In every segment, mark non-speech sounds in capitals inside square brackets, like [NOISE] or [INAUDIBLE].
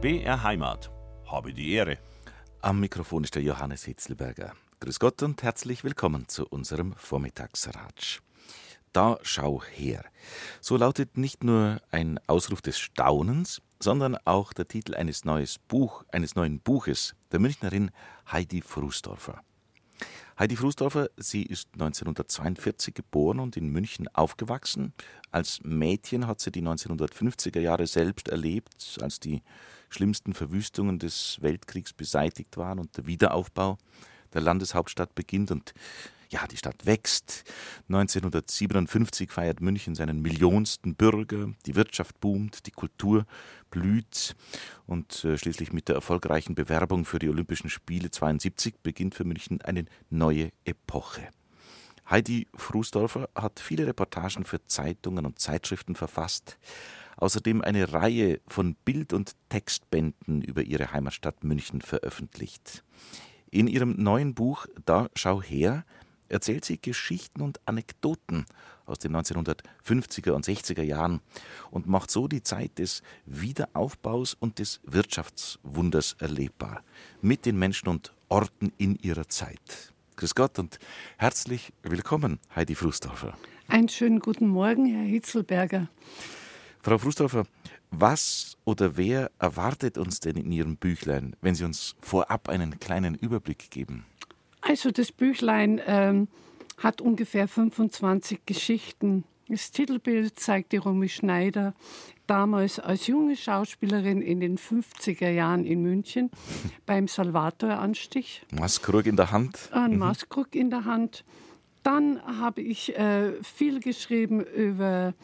BR Heimat. Habe die Ehre. Am Mikrofon ist der Johannes Hitzelberger. Grüß Gott und herzlich willkommen zu unserem Vormittagsratsch. Da schau her. So lautet nicht nur ein Ausruf des Staunens, sondern auch der Titel eines, neues Buch, eines neuen Buches der Münchnerin Heidi Frusdorfer. Heidi Frusdorfer, sie ist 1942 geboren und in München aufgewachsen. Als Mädchen hat sie die 1950er Jahre selbst erlebt, als die schlimmsten Verwüstungen des Weltkriegs beseitigt waren und der Wiederaufbau der Landeshauptstadt beginnt und ja, die Stadt wächst. 1957 feiert München seinen millionsten Bürger, die Wirtschaft boomt, die Kultur blüht und äh, schließlich mit der erfolgreichen Bewerbung für die Olympischen Spiele 72 beginnt für München eine neue Epoche. Heidi Frusdorfer hat viele Reportagen für Zeitungen und Zeitschriften verfasst, außerdem eine Reihe von Bild- und Textbänden über ihre Heimatstadt München veröffentlicht. In ihrem neuen Buch Da schau her erzählt sie Geschichten und Anekdoten aus den 1950er und 60er Jahren und macht so die Zeit des Wiederaufbaus und des Wirtschaftswunders erlebbar mit den Menschen und Orten in ihrer Zeit. Grüß Gott und herzlich willkommen, Heidi Frusdorfer. Einen schönen guten Morgen, Herr Hitzelberger. Frau Frusdorfer, was oder wer erwartet uns denn in Ihrem Büchlein, wenn Sie uns vorab einen kleinen Überblick geben? Also das Büchlein ähm, hat ungefähr 25 Geschichten. Das Titelbild zeigt die Romy Schneider, damals als junge Schauspielerin in den 50er Jahren in München [LAUGHS] beim Salvator-Anstich. Maskrug in der Hand. Ein mhm. Maskrug in der Hand. Dann habe ich äh, viel geschrieben über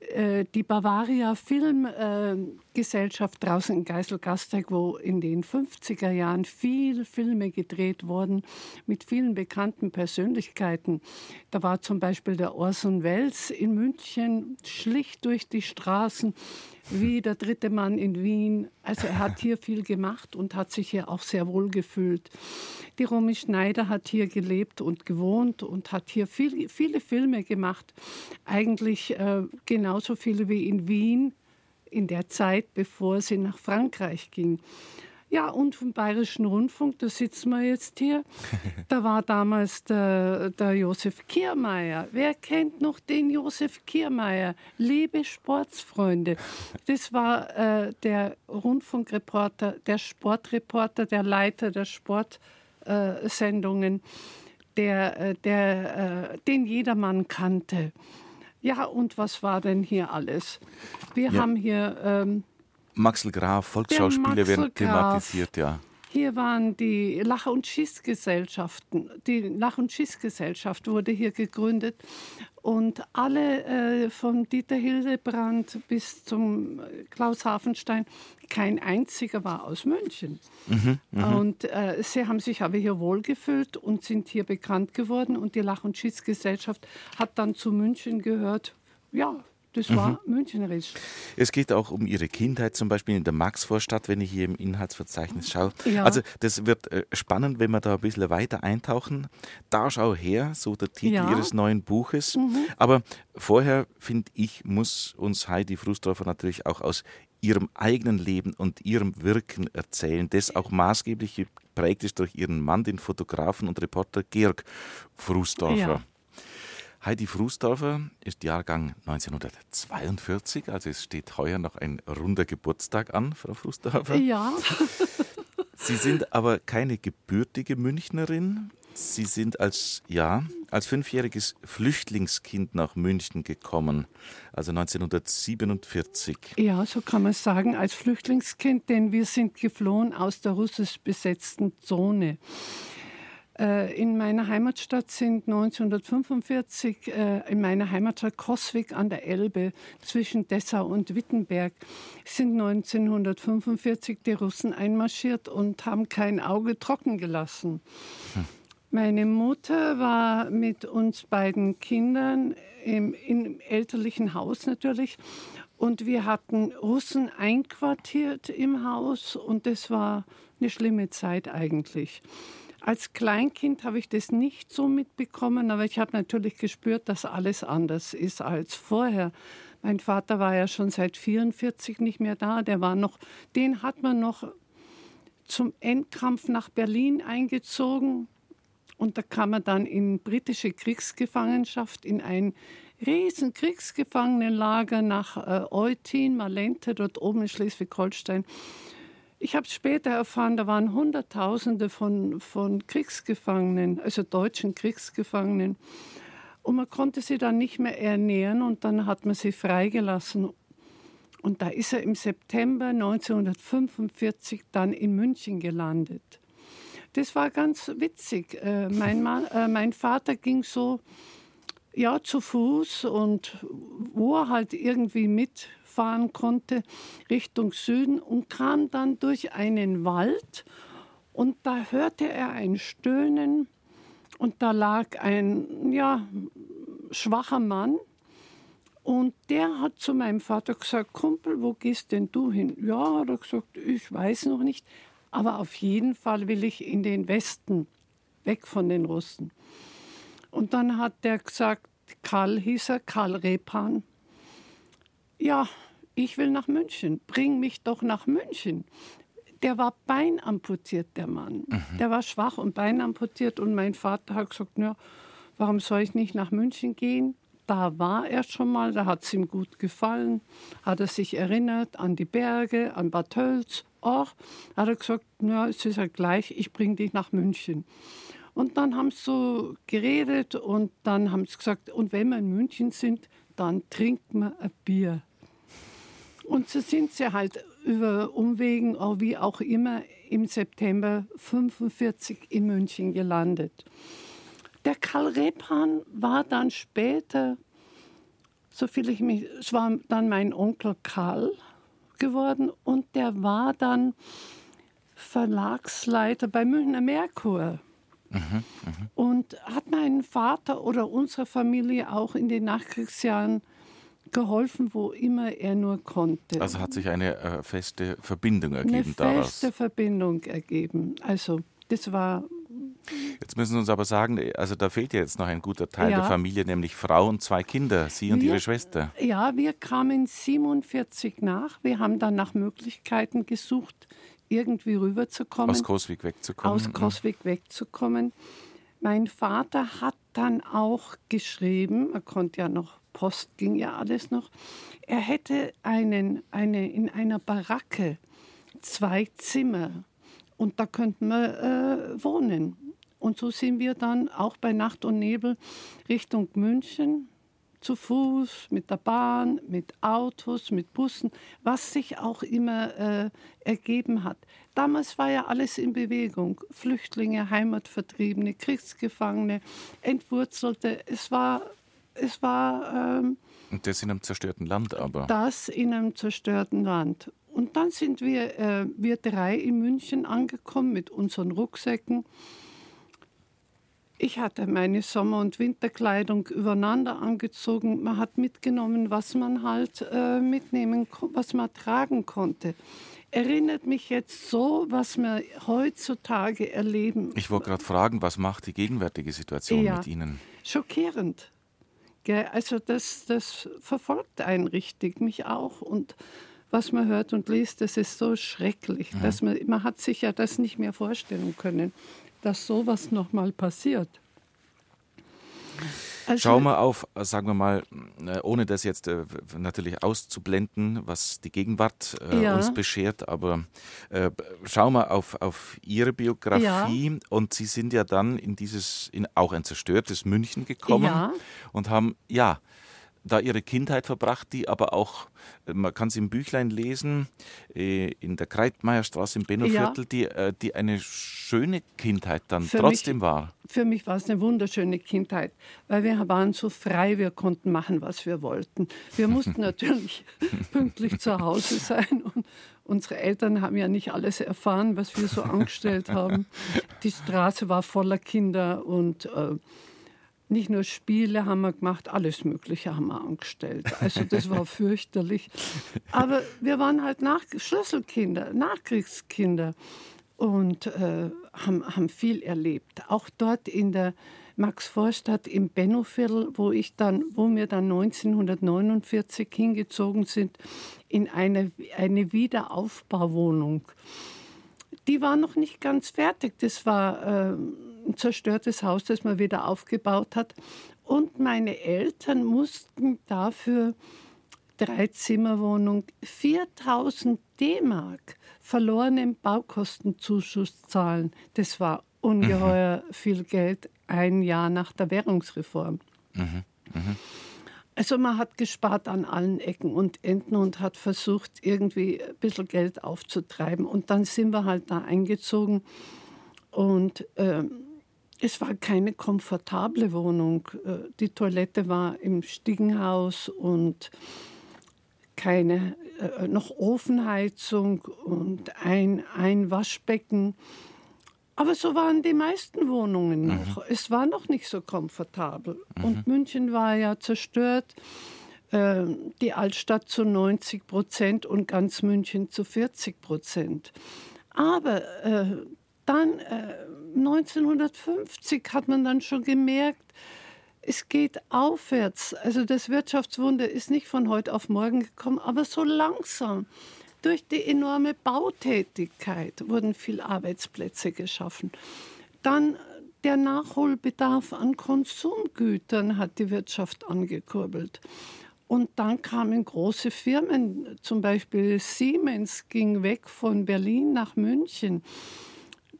äh, die Bavaria Filmgesellschaft äh, draußen in Geiselgasteig, wo in den 50er Jahren viele Filme gedreht wurden mit vielen bekannten Persönlichkeiten. Da war zum Beispiel der Orson Welles in München schlicht durch die Straßen wie der dritte Mann in Wien. Also er hat hier viel gemacht und hat sich hier auch sehr wohl gefühlt. Die Romy Schneider hat hier gelebt und gewohnt und hat hier viel, viele Filme gemacht. Eigentlich äh, genauso viele wie in Wien in der Zeit, bevor sie nach Frankreich ging. Ja, und vom Bayerischen Rundfunk, da sitzen wir jetzt hier. Da war damals der, der Josef Kiermeier. Wer kennt noch den Josef Kiermeier? Liebe Sportsfreunde. Das war äh, der Rundfunkreporter, der Sportreporter, der Leiter der Sportsendungen, äh, der, der, äh, den jedermann kannte. Ja, und was war denn hier alles? Wir ja. haben hier ähm, Maxel Graf, Volksschauspiele werden thematisiert, ja. Hier waren die Lach- und Schießgesellschaften. Die Lach- und Schießgesellschaft wurde hier gegründet. Und alle äh, von Dieter Hildebrand bis zum Klaus Hafenstein, kein einziger war aus München. Mhm, mh. Und äh, sie haben sich aber hier wohlgefühlt und sind hier bekannt geworden. Und die Lach- und Schießgesellschaft hat dann zu München gehört. Ja, das war mhm. münchnerisch. Es geht auch um Ihre Kindheit, zum Beispiel in der Maxvorstadt, wenn ich hier im Inhaltsverzeichnis schaue. Ja. Also das wird äh, spannend, wenn wir da ein bisschen weiter eintauchen. Da schau her, so der Titel ja. Ihres neuen Buches. Mhm. Aber vorher, finde ich, muss uns Heidi Frusdorfer natürlich auch aus ihrem eigenen Leben und ihrem Wirken erzählen, das auch maßgeblich geprägt ist durch ihren Mann, den Fotografen und Reporter Georg Frusdorfer. Ja. Heidi Frusdorfer ist Jahrgang 1942, also es steht heuer noch ein runder Geburtstag an, Frau Frusdorfer. Ja. [LAUGHS] Sie sind aber keine gebürtige Münchnerin. Sie sind als, ja, als fünfjähriges Flüchtlingskind nach München gekommen, also 1947. Ja, so kann man sagen, als Flüchtlingskind, denn wir sind geflohen aus der russisch besetzten Zone. Äh, in meiner Heimatstadt sind 1945 äh, in meiner Heimatstadt Koswig an der Elbe zwischen Dessau und Wittenberg sind 1945 die Russen einmarschiert und haben kein Auge trocken gelassen. Hm. Meine Mutter war mit uns beiden Kindern im, im elterlichen Haus natürlich und wir hatten Russen einquartiert im Haus und das war eine schlimme Zeit eigentlich. Als Kleinkind habe ich das nicht so mitbekommen, aber ich habe natürlich gespürt, dass alles anders ist als vorher. Mein Vater war ja schon seit 44 nicht mehr da. Der war noch, den hat man noch zum Endkampf nach Berlin eingezogen. Und da kam er dann in britische Kriegsgefangenschaft in ein riesen Kriegsgefangenenlager nach äh, Eutin, Malente, dort oben in Schleswig-Holstein. Ich habe später erfahren, da waren Hunderttausende von, von Kriegsgefangenen, also deutschen Kriegsgefangenen. Und man konnte sie dann nicht mehr ernähren und dann hat man sie freigelassen. Und da ist er im September 1945 dann in München gelandet. Das war ganz witzig. Äh, mein, Mann, äh, mein Vater ging so ja, zu Fuß und wo er halt irgendwie mitfahren konnte, Richtung Süden und kam dann durch einen Wald und da hörte er ein Stöhnen und da lag ein, ja, schwacher Mann und der hat zu meinem Vater gesagt, Kumpel, wo gehst denn du hin? Ja, hat er gesagt, ich weiß noch nicht, aber auf jeden Fall will ich in den Westen, weg von den Russen. Und dann hat der gesagt, Karl hieß er, Karl Repan, ja, ich will nach München, bring mich doch nach München. Der war beinamputiert, der Mann. Mhm. Der war schwach und beinamputiert. Und mein Vater hat gesagt, ja, warum soll ich nicht nach München gehen? Da war er schon mal, da hat es ihm gut gefallen, hat er sich erinnert an die Berge, an Bad Tölz. Auch hat er gesagt, ja, es ist ja gleich, ich bringe dich nach München. Und dann haben sie so geredet und dann haben sie gesagt, und wenn wir in München sind, dann trinkt man ein Bier. Und so sind sie halt über Umwegen, wie auch immer, im September 1945 in München gelandet. Der Karl Repan war dann später, so viel ich mich, es war dann mein Onkel Karl geworden und der war dann Verlagsleiter bei Münchner Merkur. Mhm, und hat meinen Vater oder unsere Familie auch in den Nachkriegsjahren geholfen, wo immer er nur konnte. Also hat sich eine äh, feste Verbindung ergeben eine daraus. Eine feste Verbindung ergeben. Also das war Jetzt müssen Sie uns aber sagen, also da fehlt ja jetzt noch ein guter Teil ja. der Familie, nämlich Frau und zwei Kinder, Sie und wir, Ihre Schwester. Ja, wir kamen 47 nach. Wir haben dann nach Möglichkeiten gesucht, irgendwie rüberzukommen. Aus Coswig wegzukommen. Aus Coswig wegzukommen. Mein Vater hat dann auch geschrieben, er konnte ja noch, Post ging ja alles noch, er hätte einen, eine, in einer Baracke zwei Zimmer und da könnten wir äh, wohnen. Und so sind wir dann auch bei Nacht und Nebel Richtung München zu Fuß, mit der Bahn, mit Autos, mit Bussen, was sich auch immer äh, ergeben hat. Damals war ja alles in Bewegung. Flüchtlinge, Heimatvertriebene, Kriegsgefangene, Entwurzelte. Es war, es war. Ähm, Und das in einem zerstörten Land aber. Das in einem zerstörten Land. Und dann sind wir, äh, wir drei in München angekommen mit unseren Rucksäcken. Ich hatte meine Sommer- und Winterkleidung übereinander angezogen. Man hat mitgenommen, was man halt äh, mitnehmen, was man tragen konnte. Erinnert mich jetzt so, was wir heutzutage erleben. Ich wollte gerade fragen, was macht die gegenwärtige Situation ja, mit Ihnen? Schockierend. Also das, das verfolgt einen richtig, mich auch. Und was man hört und liest, das ist so schrecklich, mhm. dass man, man hat sich ja das nicht mehr vorstellen können dass sowas nochmal passiert. Also, Schauen wir auf, sagen wir mal, äh, ohne das jetzt äh, natürlich auszublenden, was die Gegenwart äh, ja. uns beschert, aber äh, schauen wir auf, auf Ihre Biografie ja. und Sie sind ja dann in dieses, in auch ein zerstörtes München gekommen ja. und haben, ja, da ihre Kindheit verbracht, die aber auch, äh, man kann es im Büchlein lesen, äh, in der Kreitmeierstraße im Bennoviertel, ja. die, äh, die eine schöne Kindheit dann für trotzdem mich, war. Für mich war es eine wunderschöne Kindheit, weil wir waren so frei, wir konnten machen, was wir wollten. Wir mussten [LAUGHS] natürlich pünktlich zu Hause sein und unsere Eltern haben ja nicht alles erfahren, was wir so angestellt haben. Die Straße war voller Kinder und äh, nicht nur Spiele haben wir gemacht, alles Mögliche haben wir angestellt. Also das war [LAUGHS] fürchterlich. Aber wir waren halt Nach Schlüsselkinder, Nachkriegskinder und äh, haben, haben viel erlebt. Auch dort in der Max Vorstadt im Bennoviertel, wo ich dann, wo wir dann 1949 hingezogen sind, in eine, eine Wiederaufbauwohnung. Die war noch nicht ganz fertig. Das war äh, zerstörtes Haus, das man wieder aufgebaut hat. Und meine Eltern mussten dafür Dreizimmerwohnung 4000 D-Mark verlorenen Baukostenzuschuss zahlen. Das war ungeheuer mhm. viel Geld ein Jahr nach der Währungsreform. Mhm. Mhm. Also man hat gespart an allen Ecken und Enden und hat versucht, irgendwie ein bisschen Geld aufzutreiben. Und dann sind wir halt da eingezogen und äh, es war keine komfortable Wohnung. Äh, die Toilette war im Stiegenhaus und keine äh, noch Ofenheizung und ein, ein Waschbecken. Aber so waren die meisten Wohnungen mhm. noch. Mhm. Es war noch nicht so komfortabel. Mhm. Und München war ja zerstört. Äh, die Altstadt zu 90 Prozent und ganz München zu 40 Prozent. Aber äh, dann äh, 1950 hat man dann schon gemerkt, es geht aufwärts. Also das Wirtschaftswunder ist nicht von heute auf morgen gekommen, aber so langsam. Durch die enorme Bautätigkeit wurden viele Arbeitsplätze geschaffen. Dann der Nachholbedarf an Konsumgütern hat die Wirtschaft angekurbelt. Und dann kamen große Firmen, zum Beispiel Siemens ging weg von Berlin nach München.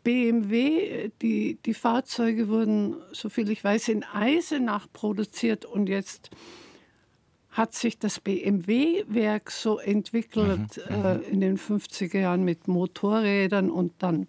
BMW, die, die Fahrzeuge wurden, soviel ich weiß, in Eisenach produziert und jetzt hat sich das BMW-Werk so entwickelt mhm, äh, mhm. in den 50er Jahren mit Motorrädern und dann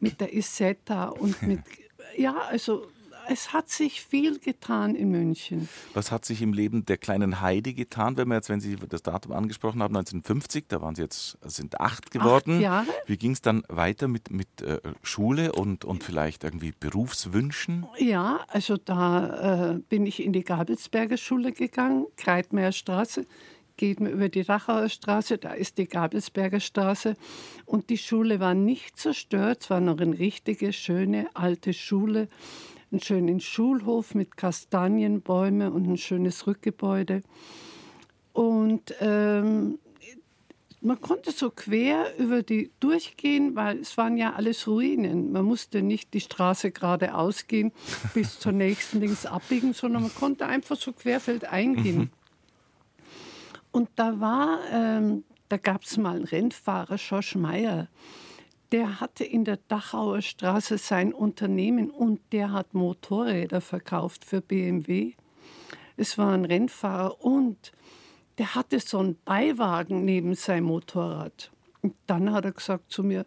mit der Isetta und mit, [LAUGHS] ja, also es hat sich viel getan in München. Was hat sich im Leben der kleinen Heidi getan, wenn wir jetzt, wenn Sie das Datum angesprochen haben, 1950, da waren Sie jetzt, sind acht geworden. Acht Jahre? Wie ging es dann weiter mit, mit äh, Schule und, und vielleicht irgendwie Berufswünschen? Ja, also da äh, bin ich in die Gabelsberger Schule gegangen, Kreitmeier Straße geht man über die Rachauer Straße, da ist die Gabelsberger Straße. Und die Schule war nicht zerstört, es war noch eine richtige, schöne, alte Schule einen schönen Schulhof mit Kastanienbäumen und ein schönes Rückgebäude. Und ähm, man konnte so quer über die durchgehen, weil es waren ja alles Ruinen. Man musste nicht die Straße geradeaus gehen [LAUGHS] bis zur nächsten links abbiegen, sondern man konnte einfach so querfeldein gehen. Mhm. Und da war, ähm, da gab es mal einen Rennfahrer, Schorsch Meyer der hatte in der Dachauer Straße sein Unternehmen und der hat Motorräder verkauft für BMW. Es war ein Rennfahrer und der hatte so einen Beiwagen neben seinem Motorrad. Und dann hat er gesagt zu mir,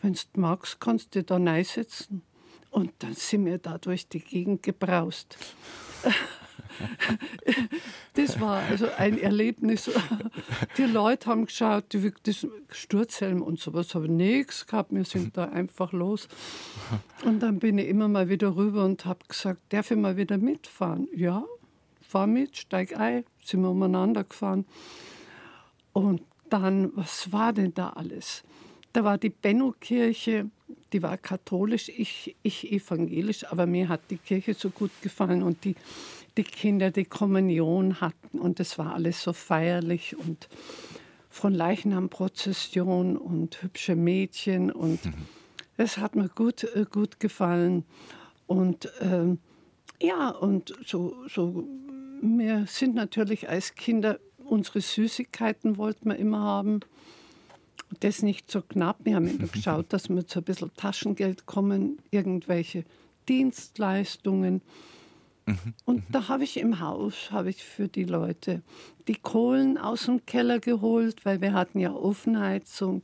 wenn du magst, kannst du da reinsetzen. Und dann sind wir da durch die Gegend gebraust. [LAUGHS] das war also ein Erlebnis. Die Leute haben geschaut, die, das Sturzhelm und sowas habe ich nichts gehabt. Wir sind da einfach los. Und dann bin ich immer mal wieder rüber und habe gesagt, darf ich mal wieder mitfahren? Ja, fahr mit, steig ein. Sind wir umeinander gefahren. Und dann, was war denn da alles? Da war die Benno-Kirche, die war katholisch, ich, ich evangelisch, aber mir hat die Kirche so gut gefallen und die die Kinder die Kommunion hatten und es war alles so feierlich und von Leichnamprozession und hübsche Mädchen und mhm. es hat mir gut, äh, gut gefallen. Und ähm, ja, und so, so, wir sind natürlich als Kinder, unsere Süßigkeiten wollten wir immer haben. Das nicht so knapp. Wir haben immer [LAUGHS] geschaut, dass wir zu ein bisschen Taschengeld kommen, irgendwelche Dienstleistungen. Mhm. Und da habe ich im Haus, habe ich für die Leute die Kohlen aus dem Keller geholt, weil wir hatten ja Ofenheizung.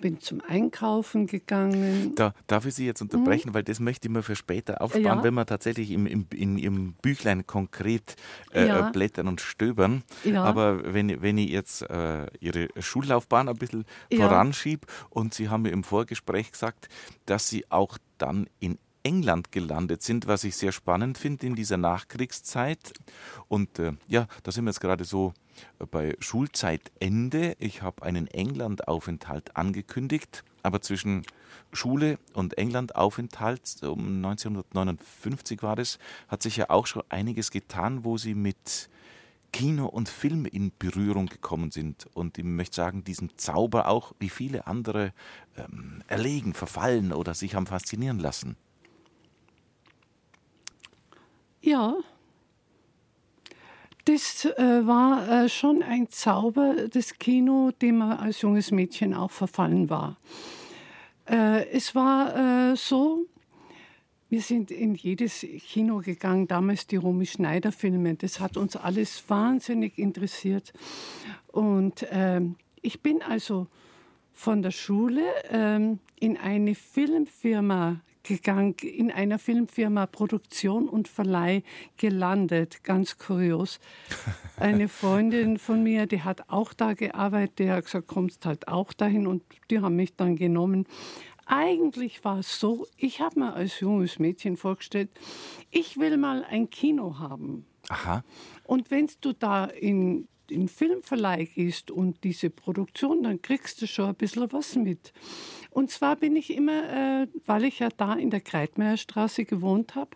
Bin zum Einkaufen gegangen. Da darf ich Sie jetzt unterbrechen, mhm. weil das möchte ich mir für später aufsparen, ja. wenn wir tatsächlich im, im, in Ihrem Büchlein konkret äh, ja. blättern und stöbern. Ja. Aber wenn, wenn ich jetzt äh, Ihre Schullaufbahn ein bisschen voranschiebe und Sie haben mir im Vorgespräch gesagt, dass Sie auch dann in England gelandet sind, was ich sehr spannend finde in dieser Nachkriegszeit. Und äh, ja, da sind wir jetzt gerade so bei Schulzeitende. Ich habe einen Englandaufenthalt angekündigt, aber zwischen Schule und Englandaufenthalt, um 1959 war das, hat sich ja auch schon einiges getan, wo Sie mit Kino und Film in Berührung gekommen sind und ich möchte sagen, diesem Zauber auch wie viele andere ähm, erlegen, verfallen oder sich haben faszinieren lassen. Ja, das äh, war äh, schon ein Zauber, das Kino, dem man als junges Mädchen auch verfallen war. Äh, es war so, wir sind in jedes Kino gegangen, damals die Romy Schneider Filme. Das hat uns alles wahnsinnig interessiert. Und ähm, ich bin also von der Schule ähm, in eine Filmfirma gegangen, in einer Filmfirma Produktion und Verleih gelandet. Ganz kurios. [LAUGHS] Eine Freundin von mir, die hat auch da gearbeitet, die hat gesagt, kommst halt auch dahin und die haben mich dann genommen. Eigentlich war es so, ich habe mir als junges Mädchen vorgestellt, ich will mal ein Kino haben. Aha. Und wenn du da in den Filmverleih gehst und diese Produktion, dann kriegst du schon ein bisschen was mit. Und zwar bin ich immer, äh, weil ich ja da in der Kreitmeierstraße gewohnt habe,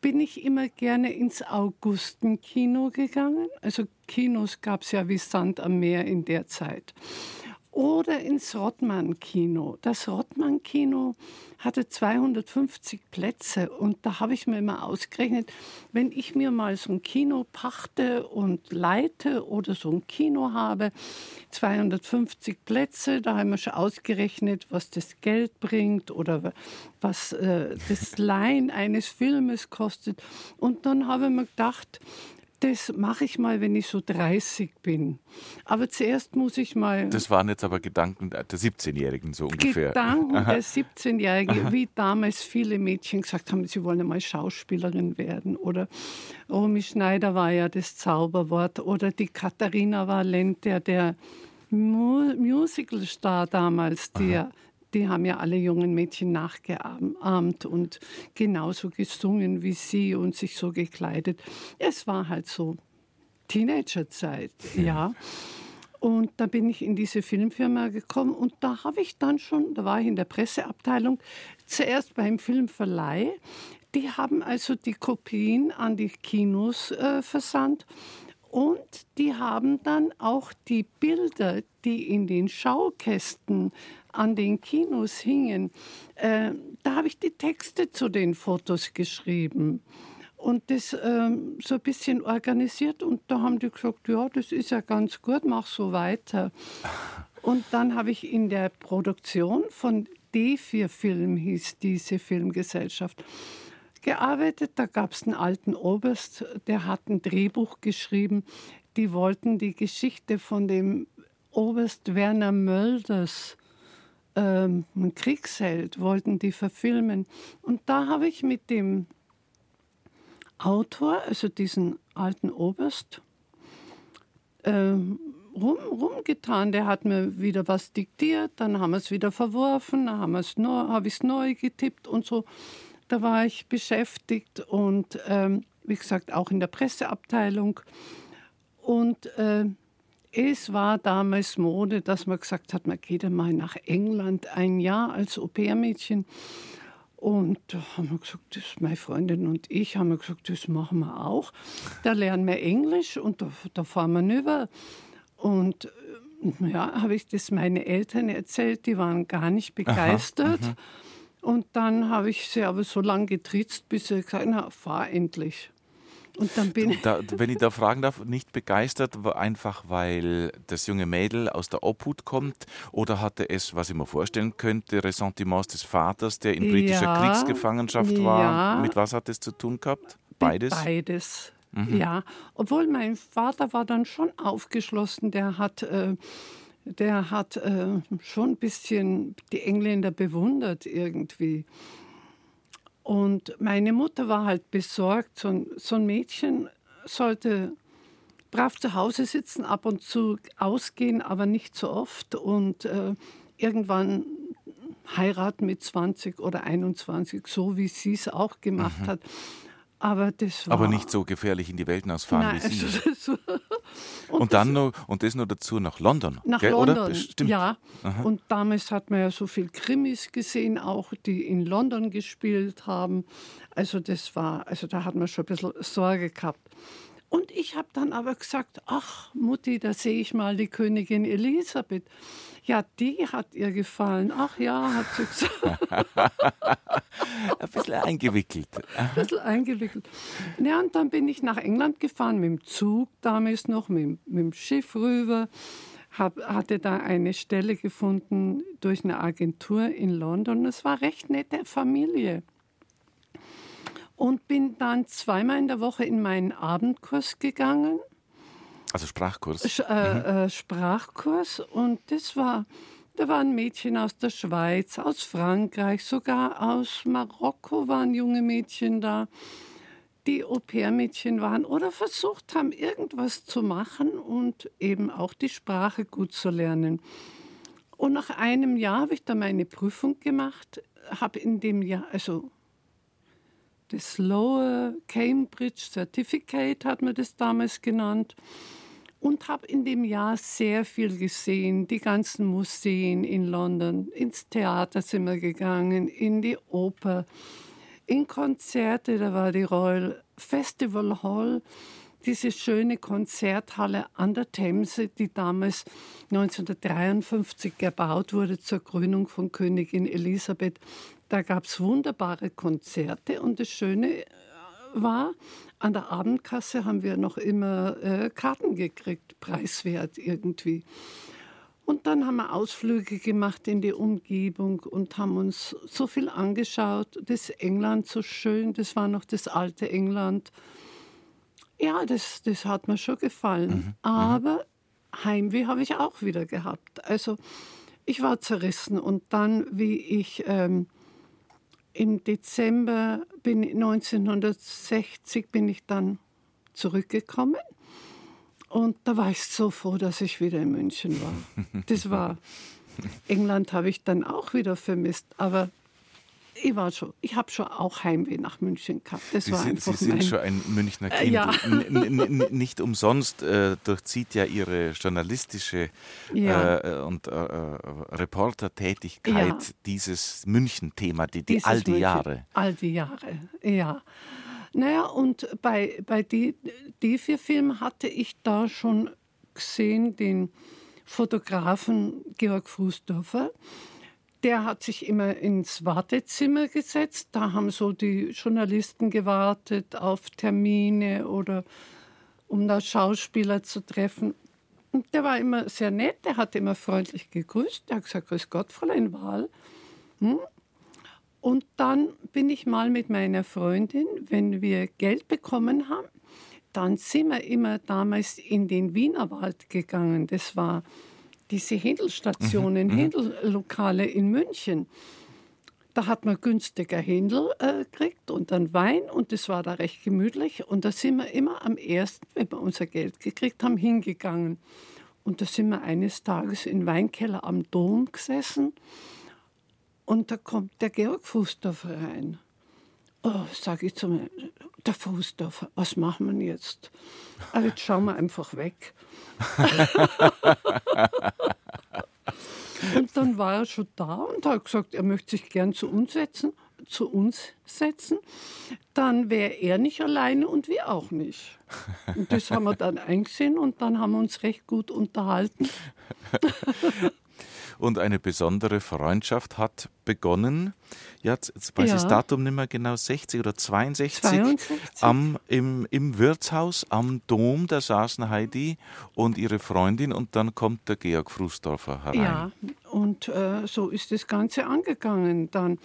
bin ich immer gerne ins Augustenkino gegangen. Also Kinos gab es ja wie Sand am Meer in der Zeit oder ins Rottmann-Kino. Das Rottmann-Kino hatte 250 Plätze und da habe ich mir immer ausgerechnet, wenn ich mir mal so ein Kino pachte und leite oder so ein Kino habe, 250 Plätze, da haben wir schon ausgerechnet, was das Geld bringt oder was äh, das Leihen eines Filmes kostet. Und dann habe ich mir gedacht, das mache ich mal, wenn ich so 30 bin. Aber zuerst muss ich mal. Das waren jetzt aber Gedanken der 17-Jährigen so ungefähr. Gedanken der 17-Jährigen, wie damals viele Mädchen gesagt haben, sie wollen mal Schauspielerin werden. Oder Romy Schneider war ja das Zauberwort. Oder die Katharina Valente, der Musicalstar damals, der die haben ja alle jungen Mädchen nachgeahmt und genauso gesungen wie sie und sich so gekleidet. Es war halt so Teenagerzeit, ja. ja. Und da bin ich in diese Filmfirma gekommen und da habe ich dann schon, da war ich in der Presseabteilung, zuerst beim Filmverleih. Die haben also die Kopien an die Kinos äh, versandt und die haben dann auch die Bilder, die in den Schaukästen an den Kinos hingen, äh, da habe ich die Texte zu den Fotos geschrieben und das ähm, so ein bisschen organisiert. Und da haben die gesagt, ja, das ist ja ganz gut, mach so weiter. [LAUGHS] Und dann habe ich in der Produktion von D4 Film, hieß diese Filmgesellschaft, gearbeitet. Da gab es einen alten Oberst, der hat ein Drehbuch geschrieben. Die wollten die Geschichte von dem Oberst Werner Mölders ähm, ein Kriegsheld, wollten die verfilmen. Und da habe ich mit dem Autor, also diesen alten Oberst, ähm, rum, rumgetan. Der hat mir wieder was diktiert, dann haben wir es wieder verworfen, dann habe ich es neu getippt und so. Da war ich beschäftigt und ähm, wie gesagt auch in der Presseabteilung. Und äh, es war damals Mode, dass man gesagt hat, man geht einmal nach England ein Jahr als Au-pair-Mädchen. Und da haben wir gesagt, das meine Freundin und ich haben gesagt, das machen wir auch. Da lernen wir Englisch und da, da fahren wir rüber. Und äh, ja, habe ich das meine Eltern erzählt, die waren gar nicht begeistert. Aha, und dann habe ich sie aber so lange getritzt, bis sie gesagt haben, fahr endlich. Und dann bin da, wenn ich da fragen darf, nicht begeistert, einfach weil das junge Mädel aus der Obhut kommt oder hatte es, was ich mir vorstellen könnte, Ressentiments des Vaters, der in britischer ja, Kriegsgefangenschaft ja. war? Mit was hat es zu tun gehabt? Beides? Beides. Mhm. Ja, obwohl mein Vater war dann schon aufgeschlossen, der hat, äh, der hat äh, schon ein bisschen die Engländer bewundert irgendwie. Und meine Mutter war halt besorgt, so ein, so ein Mädchen sollte brav zu Hause sitzen, ab und zu ausgehen, aber nicht so oft. Und äh, irgendwann heiraten mit 20 oder 21, so wie sie es auch gemacht mhm. hat. Aber das war. Aber nicht so gefährlich in die Welt hinausfahren Nein, wie Sie. [LAUGHS] Und, und dann noch, und das noch dazu nach London. Nach gell, London, oder? Stimmt. ja. Aha. Und damals hat man ja so viel Krimis gesehen, auch die in London gespielt haben. Also das war, also da hat man schon ein bisschen Sorge gehabt. Und ich habe dann aber gesagt, ach Mutti, da sehe ich mal die Königin Elisabeth. Ja, die hat ihr gefallen. Ach ja, hat sie gesagt. [LAUGHS] Ein bisschen eingewickelt. Ein bisschen eingewickelt. Ja, und dann bin ich nach England gefahren, mit dem Zug damals noch, mit, mit dem Schiff rüber. Hab, hatte da eine Stelle gefunden durch eine Agentur in London. Es war recht nette Familie und bin dann zweimal in der Woche in meinen Abendkurs gegangen. Also Sprachkurs? Sch äh, mhm. äh, Sprachkurs und das war, da waren Mädchen aus der Schweiz, aus Frankreich, sogar aus Marokko waren junge Mädchen da, die Au-pair-Mädchen waren oder versucht haben, irgendwas zu machen und eben auch die Sprache gut zu lernen. Und nach einem Jahr habe ich da meine Prüfung gemacht, habe in dem Jahr, also das Lower Cambridge Certificate hat man das damals genannt und habe in dem Jahr sehr viel gesehen, die ganzen Museen in London, ins Theater sind wir gegangen, in die Oper, in Konzerte, da war die Royal Festival Hall, diese schöne Konzerthalle an der Themse, die damals 1953 gebaut wurde zur Krönung von Königin Elisabeth. Da gab es wunderbare Konzerte und das Schöne äh, war, an der Abendkasse haben wir noch immer äh, Karten gekriegt, preiswert irgendwie. Und dann haben wir Ausflüge gemacht in die Umgebung und haben uns so viel angeschaut. Das England so schön, das war noch das alte England. Ja, das, das hat mir schon gefallen. Mhm. mhm. Aber Heimweh habe ich auch wieder gehabt. Also ich war zerrissen und dann, wie ich ähm, im Dezember bin, 1960 bin ich dann zurückgekommen. Und da war ich so froh, dass ich wieder in München war. Das war, [LAUGHS] England habe ich dann auch wieder vermisst. Aber ich war schon, ich habe schon auch Heimweh nach München gehabt. Das Sie war sind, einfach Sie sind mein, schon ein Münchner Kind. Äh, ja. nicht umsonst äh, durchzieht ja Ihre journalistische Ja. äh, und äh, äh, Reportertätigkeit Ja. dieses München-Thema, die, die Dieses all die München. Jahre. All die Jahre, ja. Naja, und bei, bei die, die vier Filmen hatte ich da schon gesehen, den Fotografen Georg Fußdorfer. Der hat sich immer ins Wartezimmer gesetzt. Da haben so die Journalisten gewartet auf Termine oder um da Schauspieler zu treffen. Und der war immer sehr nett, der hat immer freundlich gegrüßt. Der hat gesagt, Grüß Gott, Fräulein Wahl. Hm? Und dann bin ich mal mit meiner Freundin, wenn wir Geld bekommen haben, dann sind wir immer damals in den Wienerwald gegangen. Das war diese Händelstationen, Händellokale in München. Da hat man günstiger Händel äh, gekriegt und dann Wein und das war da recht gemütlich. Und da sind wir immer am ersten, wenn wir unser Geld gekriegt haben, hingegangen. Und da sind wir eines Tages im Weinkeller am Dom gesessen und da kommt der Georg Fußdorfer rein. Oh, sage ich zu mir, der Fußdorfer, was machen wir jetzt? Aber jetzt schauen wir einfach weg. [LAUGHS] und dann war er schon da und hat gesagt, er möchte sich gern zu uns setzen, zu uns setzen. Dann wäre er nicht alleine und wir auch nicht. Und das haben wir dann eingesehen und dann haben wir uns recht gut unterhalten. [LAUGHS] Und eine besondere Freundschaft hat begonnen. Ja, jetzt jetzt weiß ich das. Datum nicht mehr genau, 60 oder 62. 62. Am, im, Im Wirtshaus am Dom, da saßen Heidi und ihre Freundin und dann kommt der Georg Frusdorfer herein. Ja, und äh, so ist das Ganze angegangen. Dann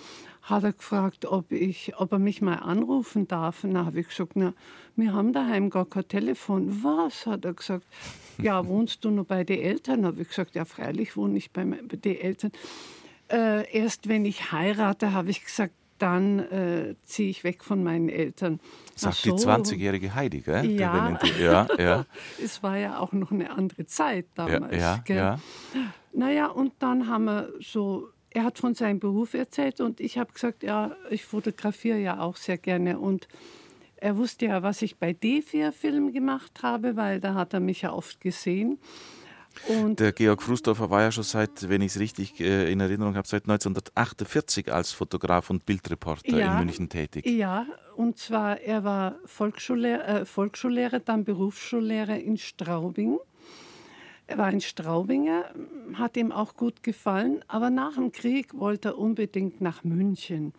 hat er gefragt, ob, ich, ob er mich mal anrufen darf. Na, habe ich gesagt, na, wir haben daheim gar kein Telefon. Was, hat er gesagt. Ja, [LAUGHS] wohnst du nur bei den Eltern? Habe ich gesagt, ja, freilich wohne ich bei, bei den Eltern. Äh, erst wenn ich heirate, habe ich gesagt, dann äh, ziehe ich weg von meinen Eltern. Sagt Ach die so. 20-jährige Heidi, gell? Ja. Ja, ja, [LAUGHS] Es war ja auch noch eine andere Zeit ja, damals. ja, gell? ja. Naja, und dann haben wir so er hat von seinem Beruf erzählt und ich habe gesagt, ja, ich fotografiere ja auch sehr gerne. Und er wusste ja, was ich bei D4-Film gemacht habe, weil da hat er mich ja oft gesehen. Und der Georg Frusdorfer war ja schon seit, wenn ich es richtig äh, in Erinnerung habe, seit 1948 als Fotograf und Bildreporter ja, in München tätig. Ja, und zwar er war Volksschullehrer, äh, Volksschullehrer dann Berufsschullehrer in Straubing. Er war ein Straubinger, hat ihm auch gut gefallen, aber nach dem Krieg wollte er unbedingt nach München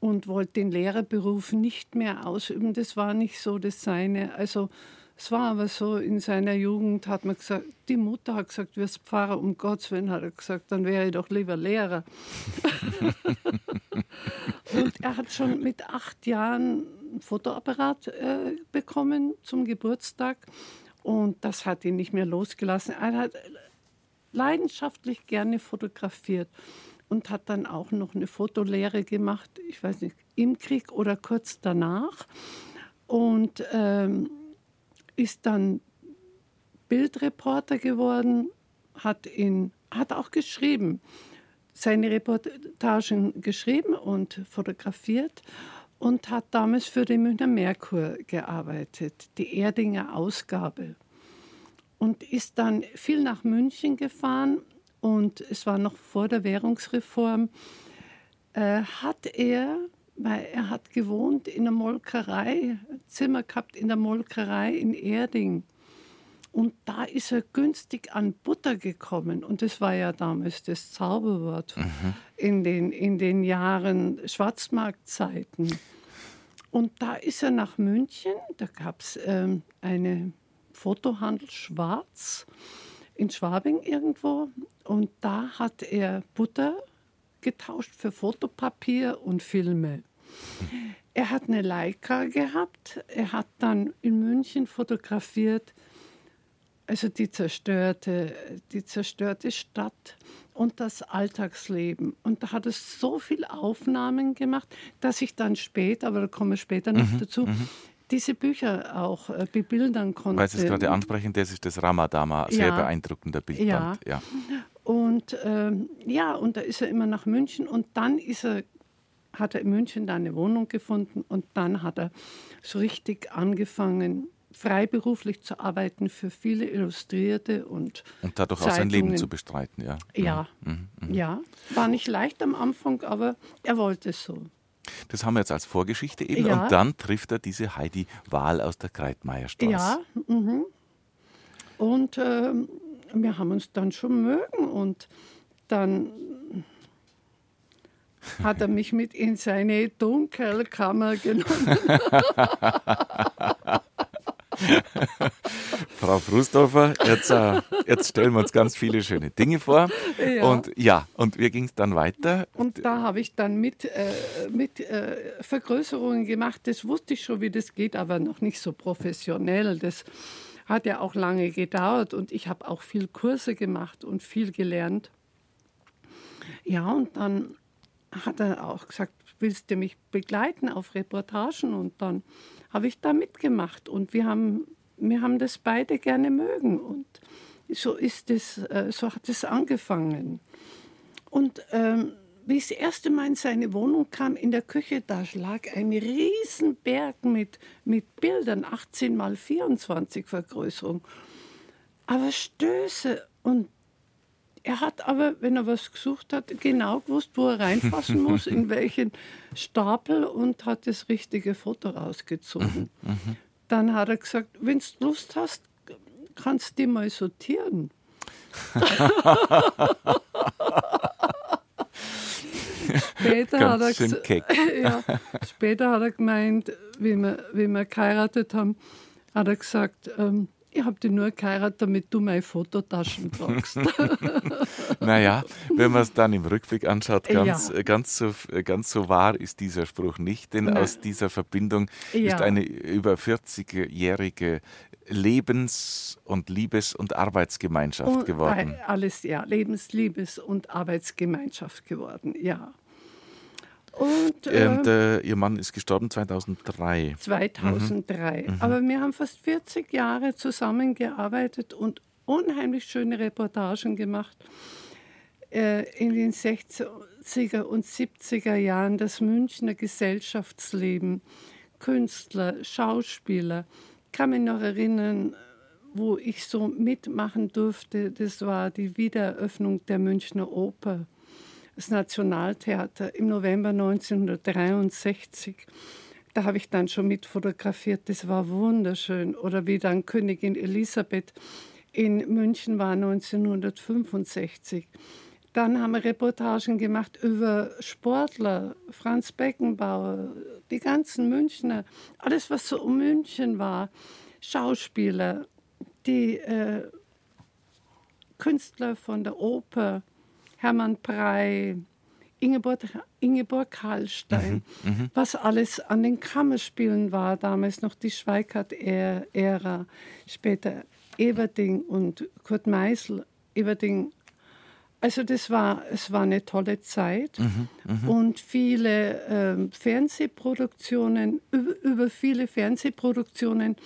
und wollte den Lehrerberuf nicht mehr ausüben. Das war nicht so das Seine. Also es war aber so, in seiner Jugend hat man gesagt, die Mutter hat gesagt, du wirst Pfarrer, um Gottes Willen, hat er gesagt, dann wäre ich doch lieber Lehrer. [LAUGHS] und er hat schon mit acht Jahren ein Fotoapparat äh, bekommen zum Geburtstag und das hat ihn nicht mehr losgelassen. Er hat leidenschaftlich gerne fotografiert und hat dann auch noch eine Fotolehre gemacht, ich weiß nicht, im Krieg oder kurz danach. Und ähm, ist dann Bildreporter geworden, hat, in, hat auch geschrieben, seine Reportagen geschrieben und fotografiert und hat damals für den Münchner Merkur gearbeitet, die Erdinger Ausgabe. Und ist dann viel nach München gefahren und es war noch vor der Währungsreform, äh, hat er weil er hat gewohnt in der Molkerei, Zimmer gehabt in der Molkerei in Erding. Und da ist er günstig an Butter gekommen. Und das war ja damals das Zauberwort mhm. in, den, in den Jahren Schwarzmarktzeiten. Und da ist er nach München, da gab es ähm, eine Fotohandel Schwarz in Schwabing irgendwo. Und da hat er Butter getauscht für Fotopapier und Filme. Er hat eine Leica gehabt. Er hat dann in München fotografiert, also die zerstörte, die zerstörte Stadt und das Alltagsleben. Und da hat er so viele Aufnahmen gemacht, dass ich dann später, aber da kommen wir später noch mhm, dazu, mhm. diese Bücher auch äh, bebildern konnte. Weil Sie es gerade ansprechen, das ist das Ramadama, sehr ja, beeindruckender Bildband. Ja. ja. Und ähm, ja, und da ist er immer nach München und dann ist er hat er in München da eine Wohnung gefunden und dann hat er so richtig angefangen, freiberuflich zu arbeiten für viele Illustrierte und Und dadurch Zeitungen. auch sein Leben zu bestreiten, ja. Ja, mhm. Mhm. ja. War nicht leicht am Anfang, aber er wollte es so. Das haben wir jetzt als Vorgeschichte eben. Ja. Und dann trifft er diese Heidi Wahl aus der Kreitmeierstraße. Ja, mh. und äh, wir haben uns dann schon mögen und dann hat er mich mit in seine Dunkelkammer genommen. [LAUGHS] [LAUGHS] [LAUGHS] Frau Frusthofer, jetzt, äh, jetzt stellen wir uns ganz viele schöne Dinge vor. Ja. Und ja, und wie ging es dann weiter? Und da habe ich dann mit, äh, mit äh, Vergrößerungen gemacht. Das wusste ich schon, wie das geht, aber noch nicht so professionell. Das hat ja auch lange gedauert und ich habe auch viel Kurse gemacht und viel gelernt. Ja, und dann hat er auch gesagt, willst du mich begleiten auf Reportagen? Und dann habe ich da mitgemacht und wir haben, wir haben das beide gerne mögen und so ist es, äh, so hat es angefangen. Und ähm, wie ich das erste Mal in seine Wohnung kam, in der Küche, da lag ein Riesenberg mit, mit Bildern, 18 mal 24 Vergrößerung. Aber Stöße und er hat aber, wenn er was gesucht hat, genau gewusst, wo er reinfassen [LAUGHS] muss, in welchen Stapel und hat das richtige Foto rausgezogen. Mhm, mhm. Dann hat er gesagt, wenn du Lust hast, kannst du die mal sortieren. [LAUGHS] später, hat er [LAUGHS] ja, später hat er gemeint, wie wir, wie wir geheiratet haben, hat er gesagt, ähm, ich habe dich nur geheiratet, damit du meine Fototaschen tragst. [LAUGHS] naja, wenn man es dann im Rückblick anschaut, ganz, ja. ganz, so, ganz so wahr ist dieser Spruch nicht, denn Nein. aus dieser Verbindung ja. ist eine über 40-jährige Lebens- und Liebes- und Arbeitsgemeinschaft und, geworden. Alles, ja, Lebens-, Liebes- und Arbeitsgemeinschaft geworden, ja. Und, ähm, der, Ihr Mann ist gestorben 2003. 2003. Mhm. Aber wir haben fast 40 Jahre zusammengearbeitet und unheimlich schöne Reportagen gemacht. äh, in den 60er und 70er Jahren das Münchner Gesellschaftsleben, Künstler, Schauspieler. Ich kann mich noch erinnern, wo ich so mitmachen durfte, das war die Wiedereröffnung der Münchner Oper, das Nationaltheater im November 1963. Da habe ich dann schon mit fotografiert, das war wunderschön. Oder wie dann Königin Elisabeth in München war 1965. Dann haben wir Reportagen gemacht über Sportler, Franz Beckenbauer, die ganzen Münchner, alles, was so um München war, Schauspieler, die äh, Künstler von der Oper, Hermann Prey, Ingeborg, Ingeborg Hallstein, mhm, mhm, was alles an den Kammerspielen war, damals noch die Schweikart-Ära, später Everding und Kurt Meisel. Everding also das war, es war eine tolle Zeit mhm, mh. und viele äh, Fernsehproduktionen, über, über, viele Fernsehproduktionen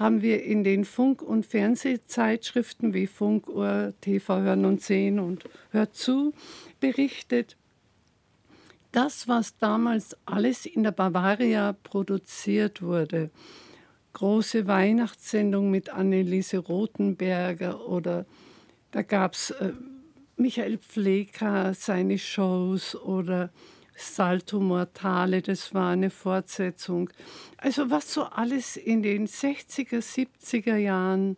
haben wir in den Funk- und Fernsehzeitschriften wie Funkuhr, TV Hören und Sehen und Hört zu berichtet. Das, was damals alles in der Bavaria produziert wurde, große Weihnachtssendung mit Anneliese Rothenberger oder da gab es äh, Michael Pfleger, seine Shows oder Salto Mortale, das war eine Fortsetzung. Also was so alles in den 60er, 70er Jahren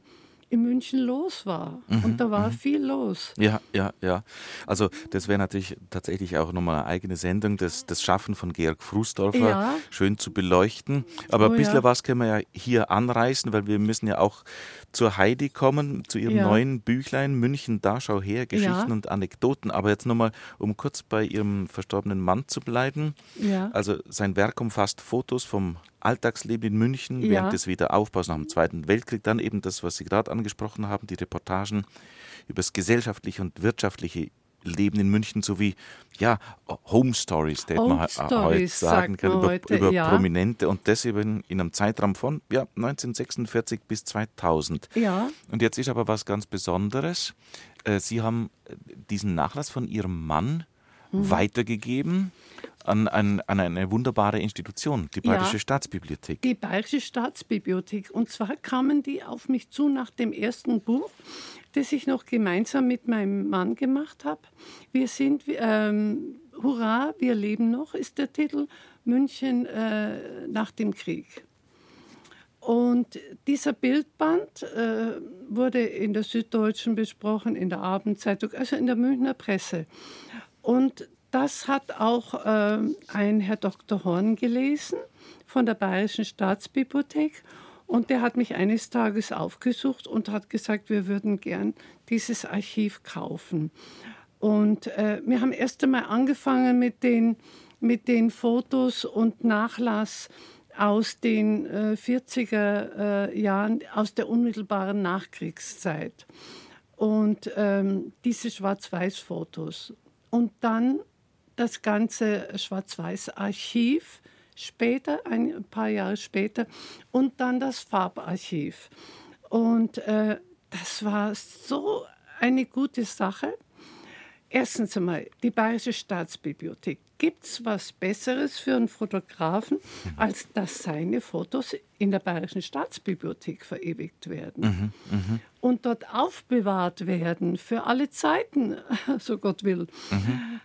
in München los war. Mhm, und da war mhm. viel los. Ja, ja, ja. Also das wäre natürlich tatsächlich auch nochmal eine eigene Sendung, das, das Schaffen von Georg Frusdorfer ja. schön zu beleuchten. Aber oh, ein bisschen ja. was können wir ja hier anreißen, weil wir müssen ja auch zur Heidi kommen, zu ihrem ja. neuen Büchlein München, da schau her, Geschichten und Anekdoten. Aber jetzt nochmal, um kurz bei ihrem verstorbenen Mann zu bleiben. Also sein Werk umfasst Fotos vom Alltagsleben in München während des Wiederaufbaus nach dem Zweiten Weltkrieg. Dann eben das, was Sie gerade angesprochen haben, die Reportagen über das gesellschaftliche und wirtschaftliche Leben in München sowie ja, Home Stories, die man heute sagen kann, über, heute, über ja. Prominente und das eben in einem Zeitraum von ja, 1946 bis 2000. Ja. Und jetzt ist aber was ganz Besonderes. Äh, Sie haben äh, diesen Nachlass von Ihrem Mann mhm. weitergegeben an, an, an, eine wunderbare Institution, die Bayerische ja, Staatsbibliothek. Die Bayerische Staatsbibliothek. Und zwar kamen die auf mich zu nach dem ersten Buch das ich noch gemeinsam mit meinem Mann gemacht habe. Wir sind, ähm, Hurra, wir leben noch, ist der Titel, München äh, nach dem Krieg. Und dieser Bildband äh, wurde in der Süddeutschen besprochen, in der Abendzeitung, also in der Münchner Presse. Und das hat auch äh, ein Herr Dr. Horn gelesen von der Bayerischen Staatsbibliothek. Und der hat mich eines Tages aufgesucht und hat gesagt, wir würden gern dieses Archiv kaufen. Und äh, wir haben erst einmal angefangen mit den, mit den Fotos und Nachlass aus den äh, 40er äh, Jahren, aus der unmittelbaren Nachkriegszeit. Und ähm, diese Schwarz-Weiß-Fotos. Und dann das ganze Schwarz-Weiß-Archiv später, ein paar Jahre später, und dann das Farbarchiv. Und äh, das war so eine gute Sache. Erstens einmal, die Bayerische Staatsbibliothek. Gibt es was Besseres für einen Fotografen, als dass seine Fotos in der Bayerischen Staatsbibliothek verewigt werden mhm, mh. und dort aufbewahrt werden für alle Zeiten, [LAUGHS] so Gott will? Mhm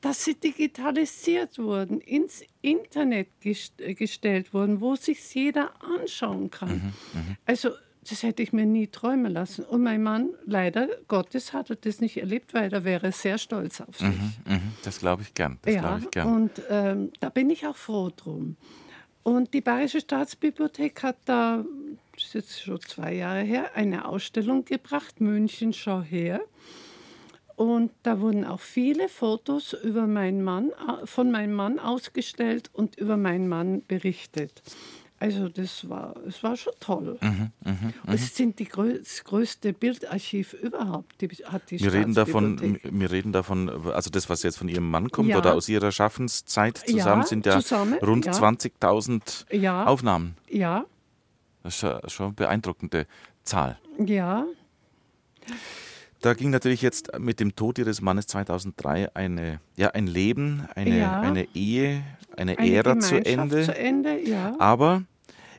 dass sie digitalisiert wurden, ins Internet gest gestellt wurden, wo sich jeder anschauen kann. Mhm, mh. Also das hätte ich mir nie träumen lassen. Und mein Mann, leider Gottes, hat er das nicht erlebt, weil er wäre sehr stolz auf sich. Mhm, mh. Das glaube ich gern. Das ja, ich gern. Und ähm, da bin ich auch froh drum. Und die Bayerische Staatsbibliothek hat da, das ist jetzt schon zwei Jahre her, eine Ausstellung gebracht, München, schau her. Und da wurden auch viele Fotos über meinen Mann, äh, von meinem Mann ausgestellt und über meinen Mann berichtet. Also das war, es war schon toll. Mhm, mh, mh. Es sind die grö das größte Bildarchiv überhaupt. Die, hat die wir reden davon, wir reden davon, also das, was jetzt von Ihrem Mann kommt ja. oder aus Ihrer Schaffenszeit zusammen, ja, sind ja zusammen, rund ja. 20.000 Aufnahmen. Ja. Das ist schon eine beeindruckende Zahl. Ja. Da ging natürlich jetzt mit dem Tod ihres Mannes 2003 eine, ja, ein Leben, eine, ja. eine Ehe, eine, eine Ära zu Ende. zu Ende. Ja. Aber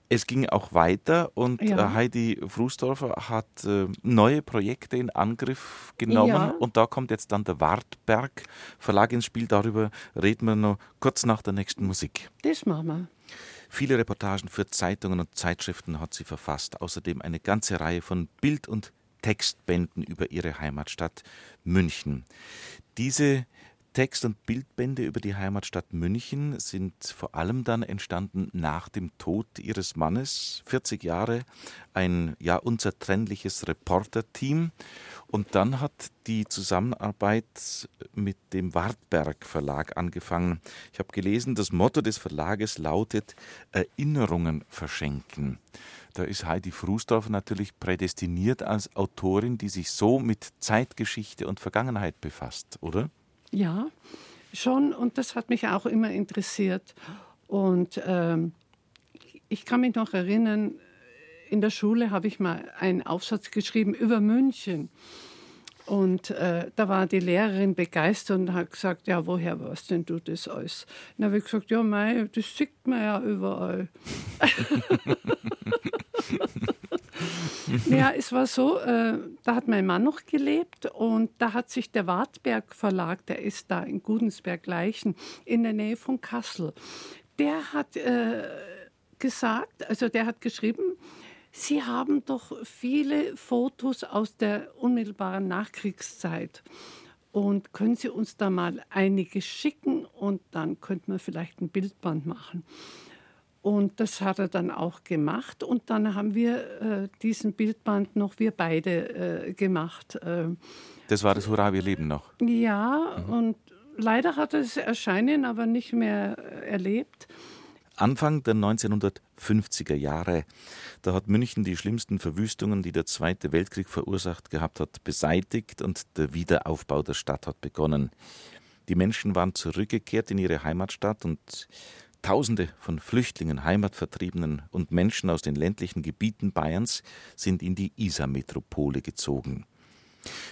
es ging auch weiter und ja. Äh, Heidi Frusdorfer hat äh, neue Projekte in Angriff genommen ja. und da kommt jetzt dann der Wartberg Verlag ins Spiel. Darüber reden wir noch kurz nach der nächsten Musik. Das machen wir. Viele Reportagen für Zeitungen und Zeitschriften hat sie verfasst, außerdem eine ganze Reihe von Bild- und Textbänden über ihre Heimatstadt München. Diese Text- und Bildbände über die Heimatstadt München sind vor allem dann entstanden nach dem Tod ihres Mannes, 40 Jahre, ein ja unzertrennliches Reporterteam. Und dann hat die Zusammenarbeit mit dem Wartberg Verlag angefangen. Ich habe gelesen, das Motto des Verlages lautet Erinnerungen verschenken. Da ist Heidi Frusdorf natürlich prädestiniert als Autorin, die sich so mit Zeitgeschichte und Vergangenheit befasst, oder? Ja, schon. Und das hat mich auch immer interessiert. Und ähm, ich kann mich noch erinnern, in der Schule habe ich mal einen Aufsatz geschrieben über München. Und äh, da war die Lehrerin begeistert und hat gesagt, ja, woher weißt denn du das alles? Dann habe ich gesagt, ja, mei, das sieht man ja überall. [LAUGHS] [LAUGHS] [LAUGHS] ja, es war so, äh, da hat mein Mann noch gelebt und da hat sich der Wartberg Verlag, der ist da in Gudensberg-Leichen in der Nähe von Kassel, der hat äh, gesagt, also der hat geschrieben, Sie haben doch viele Fotos aus der unmittelbaren Nachkriegszeit. Und können Sie uns da mal einige schicken und dann könnten wir vielleicht ein Bildband machen. Und das hat er dann auch gemacht. Und dann haben wir äh, diesen Bildband noch wir beide äh, gemacht. Äh, das war das Hurra, wir leben noch. Ja, mhm. und leider hat er das Erscheinen aber nicht mehr äh, erlebt. Anfang der 1950er Jahre, da hat München die schlimmsten Verwüstungen, die der Zweite Weltkrieg verursacht gehabt hat, beseitigt und der Wiederaufbau der Stadt hat begonnen. Die Menschen waren zurückgekehrt in ihre Heimatstadt und Tausende von Flüchtlingen, Heimatvertriebenen und Menschen aus den ländlichen Gebieten Bayerns sind in die Isar-Metropole gezogen.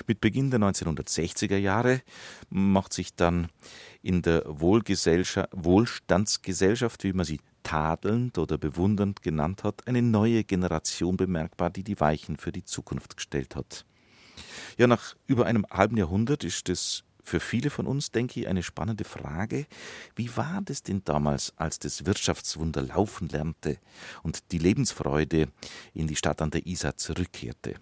Mit Beginn der 1960er Jahre macht sich dann in der Wohlstandsgesellschaft, wie man sie tadelnd oder bewundernd genannt hat, eine neue Generation bemerkbar, die die Weichen für die Zukunft gestellt hat. Ja, nach über einem halben Jahrhundert ist es für viele von uns, denke ich, eine spannende Frage. Wie war das denn damals, als das Wirtschaftswunder laufen lernte und die Lebensfreude in die Stadt an der Isar zurückkehrte?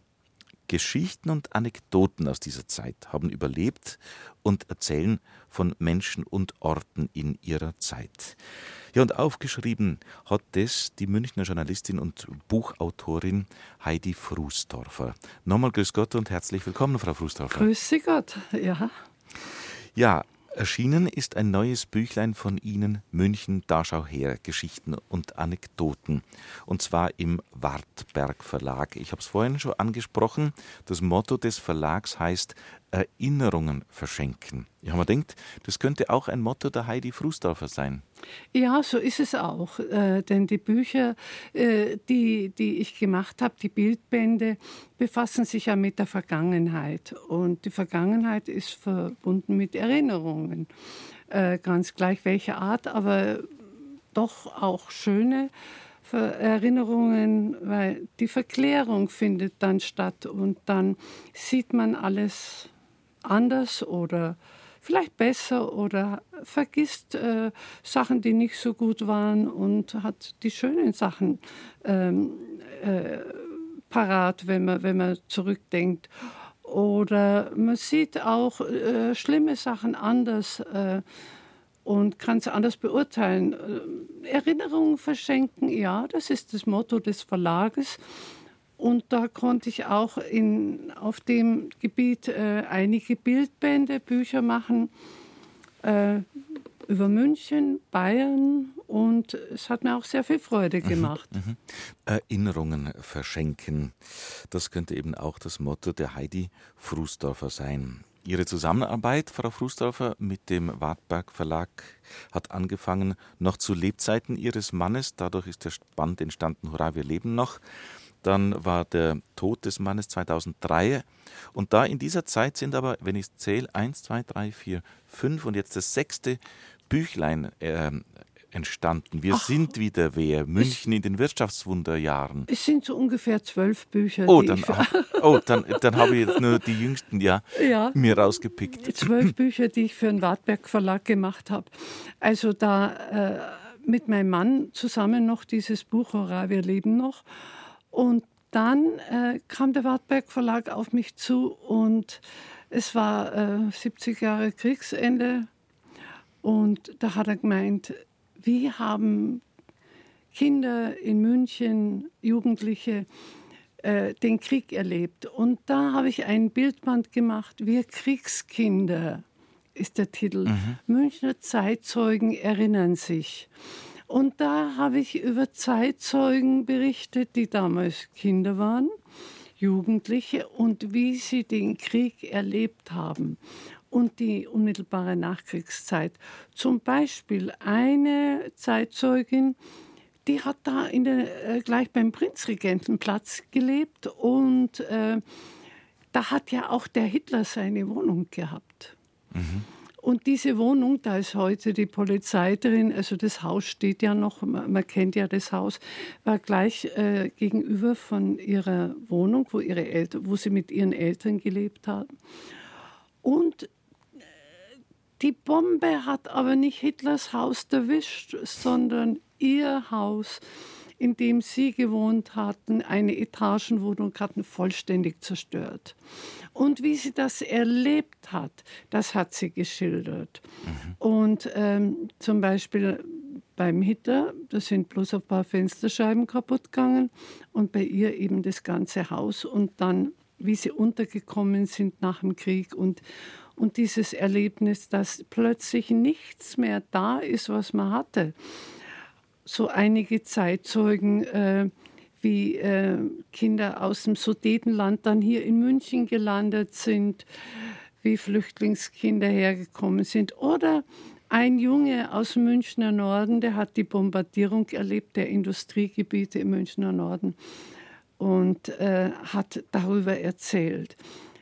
Geschichten und Anekdoten aus dieser Zeit haben überlebt und erzählen von Menschen und Orten in ihrer Zeit. Ja, und aufgeschrieben hat das die Münchner Journalistin und Buchautorin Heidi Frusdorfer. Nochmal grüß Gott und herzlich willkommen, Frau Frusdorfer. Grüß Sie Gott, ja. Ja, erschienen ist ein neues Büchlein von Ihnen, München, da schau her, Geschichten und Anekdoten. Und zwar im Wartberg Verlag. Ich habe es vorhin schon angesprochen. Das Motto des Verlags heißt Erinnerungen verschenken. Ich habe mir gedacht, das könnte auch ein Motto der Heidi Frusdorfer sein. Ja, so ist es auch. Äh, denn die Bücher, äh, die, die ich gemacht habe, die Bildbände, befassen sich ja mit der Vergangenheit. Und die Vergangenheit ist verbunden mit Erinnerungen. Äh, ganz gleich welche Art, aber doch auch schöne Erinnerungen, weil die Verklärung findet dann statt und dann sieht man alles anders oder vielleicht besser oder vergisst äh, Sachen, die nicht so gut waren und hat die schönen Sachen ähm, äh, parat, wenn man, wenn man zurückdenkt. Oder man sieht auch äh, schlimme Sachen anders äh, und kann sie anders beurteilen. Äh, Erinnerungen verschenken, ja, das ist das Motto des Verlages. Und da konnte ich auch in, auf dem Gebiet äh, einige Bildbände, Bücher machen äh, über München, Bayern und es hat mir auch sehr viel Freude mhm, gemacht. Mhm, mh. Erinnerungen verschenken, das könnte eben auch das Motto der Heidi Frusdorfer sein. Ihre Zusammenarbeit, Frau Frusdorfer, mit dem Wartberg Verlag hat angefangen noch zu Lebzeiten Ihres Mannes. Dadurch ist der Band entstanden, Hurra, wir leben noch. Dann war der Tod des Mannes 2003. Und da in dieser Zeit sind aber, wenn ich zähle, eins, zwei, drei, vier, fünf und jetzt das sechste Büchlein äh, entstanden. Wir Ach, sind wieder wer. München in den Wirtschaftswunderjahren. Es sind so ungefähr zwölf Bücher. Oh, dann, [LAUGHS] oh, dann, dann habe ich jetzt nur die jüngsten ja, ja, mir rausgepickt. Zwölf [LAUGHS] Bücher, die ich für den Wartberg Verlag gemacht habe. Also da äh, mit meinem Mann zusammen noch dieses Buch Hurra, wir leben noch. Und dann äh, kam der Wartberg Verlag auf mich zu und es war äh, 70 Jahre Kriegsende. Und da hat er gemeint, wie haben Kinder in München, Jugendliche, äh, den Krieg erlebt. Und da habe ich ein Bildband gemacht, Wir Kriegskinder ist der Titel. Mhm. Münchner Zeitzeugen erinnern sich. Und da habe ich über Zeitzeugen berichtet, die damals Kinder waren, Jugendliche und wie sie den Krieg erlebt haben und die unmittelbare Nachkriegszeit. Zum Beispiel eine Zeitzeugin, die hat da der, äh, gleich beim Prinzregentenplatz gelebt und äh, da hat ja auch der Hitler seine Wohnung gehabt. Mhm. Und diese Wohnung, da ist heute die Polizei drin, also das Haus steht ja noch, man, kennt ja das Haus, war gleich äh, gegenüber von ihrer Wohnung, wo, ihre Eltern, wo sie mit ihren Eltern gelebt haben. Und die Bombe hat aber nicht Hitlers Haus erwischt, sondern ihr Haus, in dem sie gewohnt hatten, eine Etagenwohnung hatten, vollständig zerstört. Und wie sie das erlebt hat, das hat sie geschildert. Mhm. Und ähm, zum Beispiel beim Hitler, da sind bloß ein paar Fensterscheiben kaputt gegangen und bei ihr eben das ganze Haus und dann, wie sie untergekommen sind nach dem Krieg und, und dieses Erlebnis, dass plötzlich nichts mehr da ist, was man hatte. So einige Zeitzeugen, äh, wie äh, Kinder aus dem Sudetenland dann hier in München gelandet sind, wie Flüchtlingskinder hergekommen sind. Oder ein Junge aus dem Münchner Norden, der hat die Bombardierung erlebt der Industriegebiete im Münchner Norden und äh, hat darüber erzählt.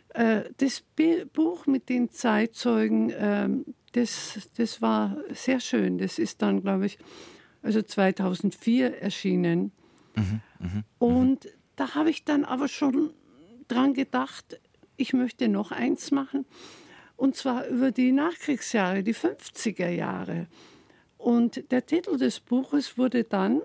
Äh, das Buch mit den Zeitzeugen, ähm, das, das war sehr schön. Das ist dann, glaube ich, also 2004 erschienen. Mhm, mh, mh. Und da habe ich dann aber schon dran gedacht, ich möchte noch eins machen. Und zwar über die Nachkriegsjahre, die 50er Jahre. Und der Titel des Buches wurde dann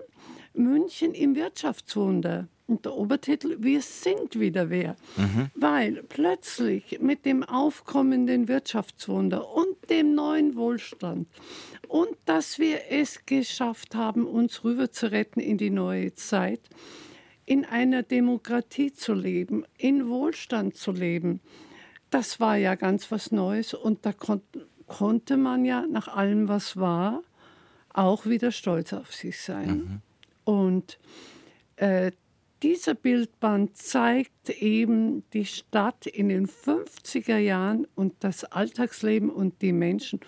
München im Wirtschaftswunder. Und der Obertitel, wir sind wieder wer. Mhm. Weil plötzlich mit dem aufkommenden Wirtschaftswunder und dem neuen Wohlstand und dass wir es geschafft haben, uns rüber zu retten in die neue Zeit, in einer Demokratie zu leben, in Wohlstand zu leben, das war ja ganz was Neues und da kon konnte man ja nach allem, was war, auch wieder stolz auf sich sein. Mhm. Und äh, dieser Bildband zeigt eben die Stadt in den 50er Jahren und das Alltagsleben und die Menschen.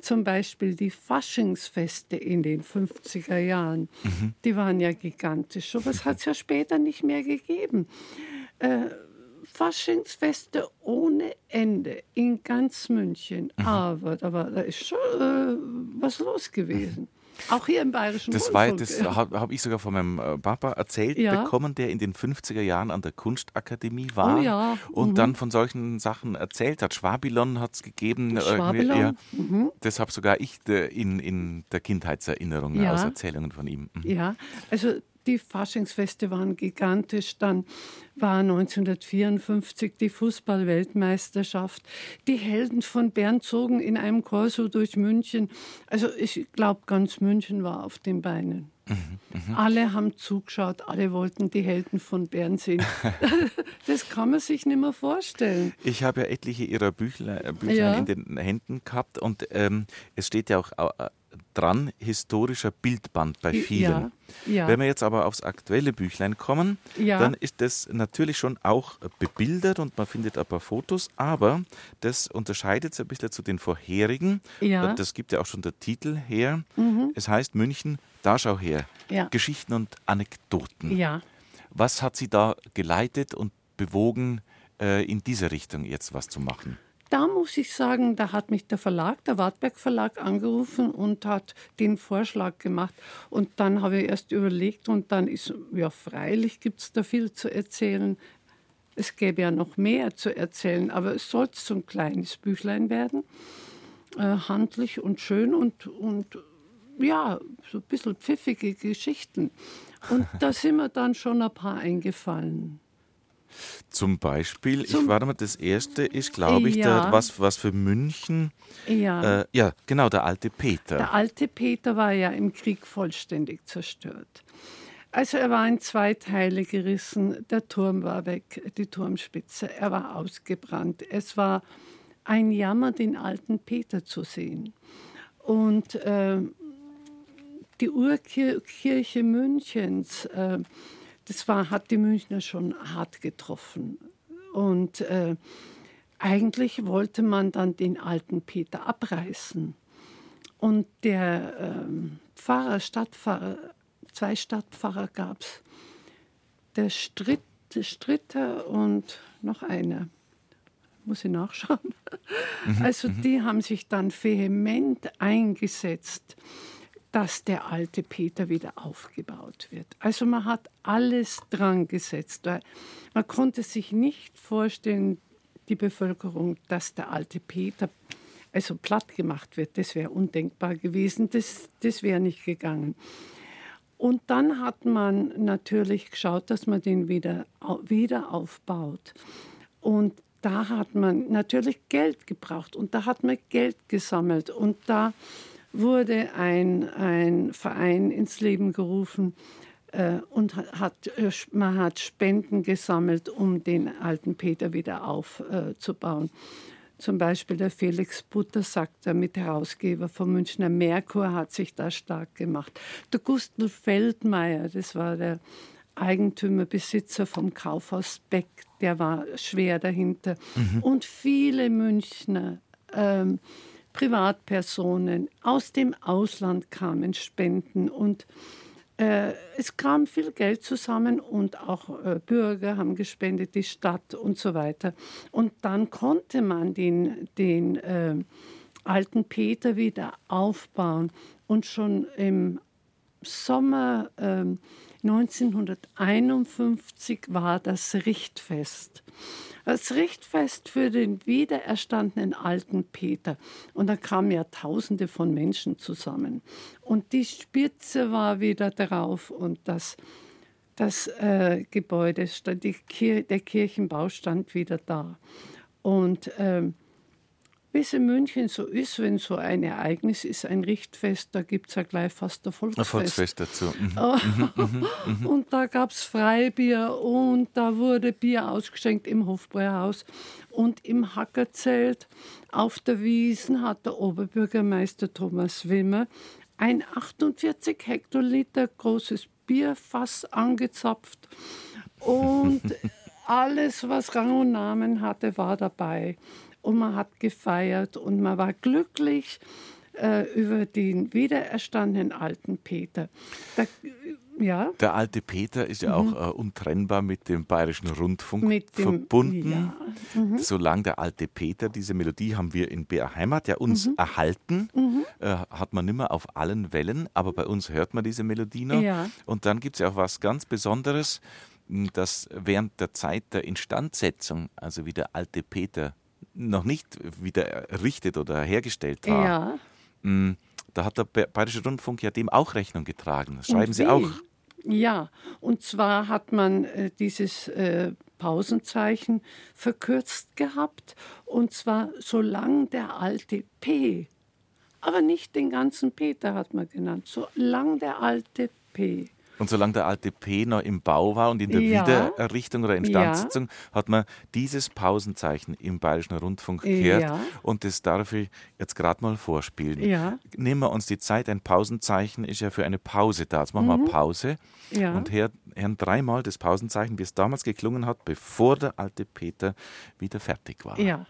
Zum Beispiel die Faschingsfeste in den 50er Jahren. Mhm. Die waren ja gigantisch. So was hat es ja später nicht mehr gegeben. Äh, Faschingsfeste ohne Ende in ganz München. Mhm. Aber da, war, da ist schon äh, was los gewesen. Mhm. Auch hier im Bayerischen Das, war, das ja. habe hab ich sogar von meinem äh, Papa erzählt ja. bekommen, der in den 50er Jahren an der Kunstakademie war oh ja. und mhm. dann von solchen Sachen erzählt hat. Schwabilon hat es gegeben. Äh, Schwabilon. Mhm. Das habe sogar ich in, in der Kindheitserinnerung aus Erzählungen von ihm. Mhm. Ja, also die Faschingsfeste waren gigantisch. Dann war 1954 die Fußballweltmeisterschaft. Die Helden von Bern zogen in einem Korso durch München. Also ich glaube, ganz München war auf den Beinen. Mhm, mh. Alle haben zugeschaut, alle wollten die Helden von Bern sehen. [LAUGHS] das kann man sich nicht mehr vorstellen. Ich habe ja etliche ihrer Büchlein, Büchlein ja. in den Händen gehabt und ähm, es steht ja auch dran, historischer Bildband bei vielen. Ja, ja. Wenn wir jetzt aber aufs aktuelle Büchlein kommen, ja. dann ist das natürlich schon auch bebildert und man findet ein paar Fotos, aber das unterscheidet sich ein bisschen zu den vorherigen. Das gibt ja auch schon der Titel her. Mhm. Es heißt München, da schau her. Geschichten und Anekdoten. Was hat Sie da geleitet und bewogen, äh, in diese Richtung jetzt was zu machen? Da muss ich sagen, da hat mich der Verlag, der Wartberg Verlag, angerufen und hat den Vorschlag gemacht. Und dann habe ich erst überlegt und dann ist, ja, freilich gibt es da viel zu erzählen. Es gäbe ja noch mehr zu erzählen, aber es sollte so ein kleines Büchlein werden, äh, handlich und schön und, und ja, so ein bisschen pfiffige Geschichten. Und [LAUGHS] da sind mir dann schon ein paar eingefallen. Zum Beispiel, Zum, ich warte mal, das erste ist, glaube ich, ja. der, was, was für München. Ja. Äh, ja, genau, der alte Peter. Der alte Peter war ja im Krieg vollständig zerstört. Also er war in zwei Teile gerissen, der Turm war weg, die Turmspitze, er war ausgebrannt. Es war ein Jammer, den alten Peter zu sehen. Und äh, die Urkirche Münchens, äh, das war, hat die Münchner schon hart getroffen. Und äh, eigentlich wollte man dann den alten Peter abreißen. Und der äh, Pfarrer, Stadtpfarrer, zwei Stadtpfarrer gab es. Der Stritt, Stritter und noch einer. Muss ich nachschauen. Mhm, also mhm. die haben sich dann vehement eingesetzt dass der alte Peter wieder aufgebaut wird. Also man hat alles dran gesetzt. Man konnte sich nicht vorstellen, die Bevölkerung, dass der alte Peter also platt gemacht wird. Das wäre undenkbar gewesen. Das, das wäre nicht gegangen. Und dann hat man natürlich geschaut, dass man den wieder, wieder aufbaut. Und da hat man natürlich Geld gebraucht und da hat man Geld gesammelt und da wurde ein, ein Verein ins Leben gerufen äh, und hat, äh, man hat Spenden gesammelt, um den alten Peter wieder aufzubauen. Äh, Zum Beispiel der Felix Buttersack, der Mitherausgeber vom Münchner Merkur, hat sich da stark gemacht. Der Gustl Feldmeier, das war der Eigentümer, Besitzer vom Kaufhaus Beck, der war schwer dahinter. Mhm. Und viele Münchner. Ähm, Privatpersonen aus dem Ausland kamen Spenden und äh, es kam viel Geld zusammen und auch äh, Bürger haben gespendet, die Stadt und so weiter. Und dann konnte man den, den äh, alten Peter wieder aufbauen und schon im Sommer 1951 ähm, war das Richtfest. Das Richtfest für den wiedererstandenen alten Peter. Und da kamen ja Tausende von Menschen zusammen. Und die Spitze war wieder drauf und das, das äh, Gebäude, die Kir der Kirchenbau stand wieder da. Und ähm, wie es in München so ist, wenn so ein Ereignis ist, ein Richtfest, da gibt es ja gleich fast ein Volksfest. Ein Volksfest dazu. Mhm. [LAUGHS] Oh. Mhm, mhm, und da gab es Freibier und da wurde Bier ausgeschenkt im Hofbräuhaus. Und im Hackerzelt auf der Wiesen hat der Oberbürgermeister Thomas Wimmer ein 48 Hektoliter großes Bierfass angezapft. Und [LAUGHS] alles, was Rang und Namen hatte, war dabei und man hat gefeiert und man war glücklich äh, über den wiedererstandenen alten Peter. Da, ja. Der alte Peter ist ja mhm. auch äh, untrennbar mit dem Bayerischen Rundfunk dem, verbunden. Ja. Mhm. Solange der alte Peter, diese Melodie haben wir in BR Heimat ja uns mhm. erhalten, mhm. äh, hat man nimmer auf allen Wellen, aber bei uns hört man diese Melodie noch. Ja. Und dann gibt es ja auch was ganz Besonderes, dass während der Zeit der Instandsetzung, also wie der alte Peter noch nicht wieder errichtet oder hergestellt war, ja. Mm, da hat der Bayerische Rundfunk ja dem auch Rechnung getragen. Das schreiben Sie auch. Ja, und zwar hat man äh, dieses äh, Pausenzeichen verkürzt gehabt, und zwar solange der alte P, aber nicht den ganzen Peter hat man genannt, solange der alte P. Und solange der alte P noch im Bau war und in der ja. Wiedererrichtung oder Instandsetzung, ja. hat man dieses Pausenzeichen im Bayerischen Rundfunk gehört. Ja. Und das darf ich jetzt gerade mal vorspielen. Nehmen wir uns die Zeit, ein Pausenzeichen ist ja für eine Pause da. Jetzt machen mhm. wir Pause und hören, hören dreimal das Pausenzeichen, wie es damals geklungen hat, bevor der alte Peter wieder fertig war. Ja.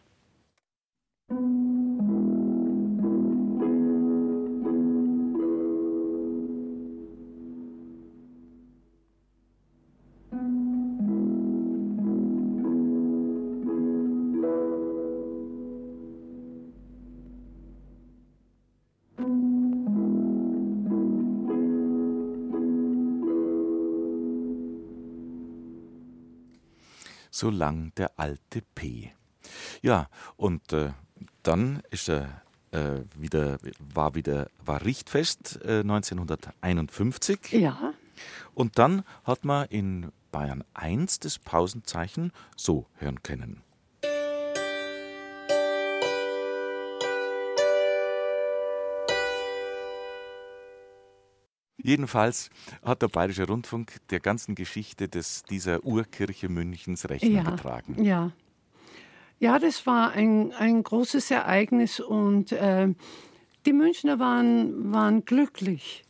Solang der alte P. Ja, und äh, dann ist er äh, wieder, war wieder, war Richtfest äh, 1951. Ja. Und dann hat man in Bayern 1 das Pausenzeichen so hören können. Jedenfalls hat der Bayerische Rundfunk der ganzen Geschichte des, dieser Urkirche Münchens Rechnung ja, getragen. Ja. Ja, das war ein, ein großes Ereignis und äh, die Münchner waren, waren glücklich,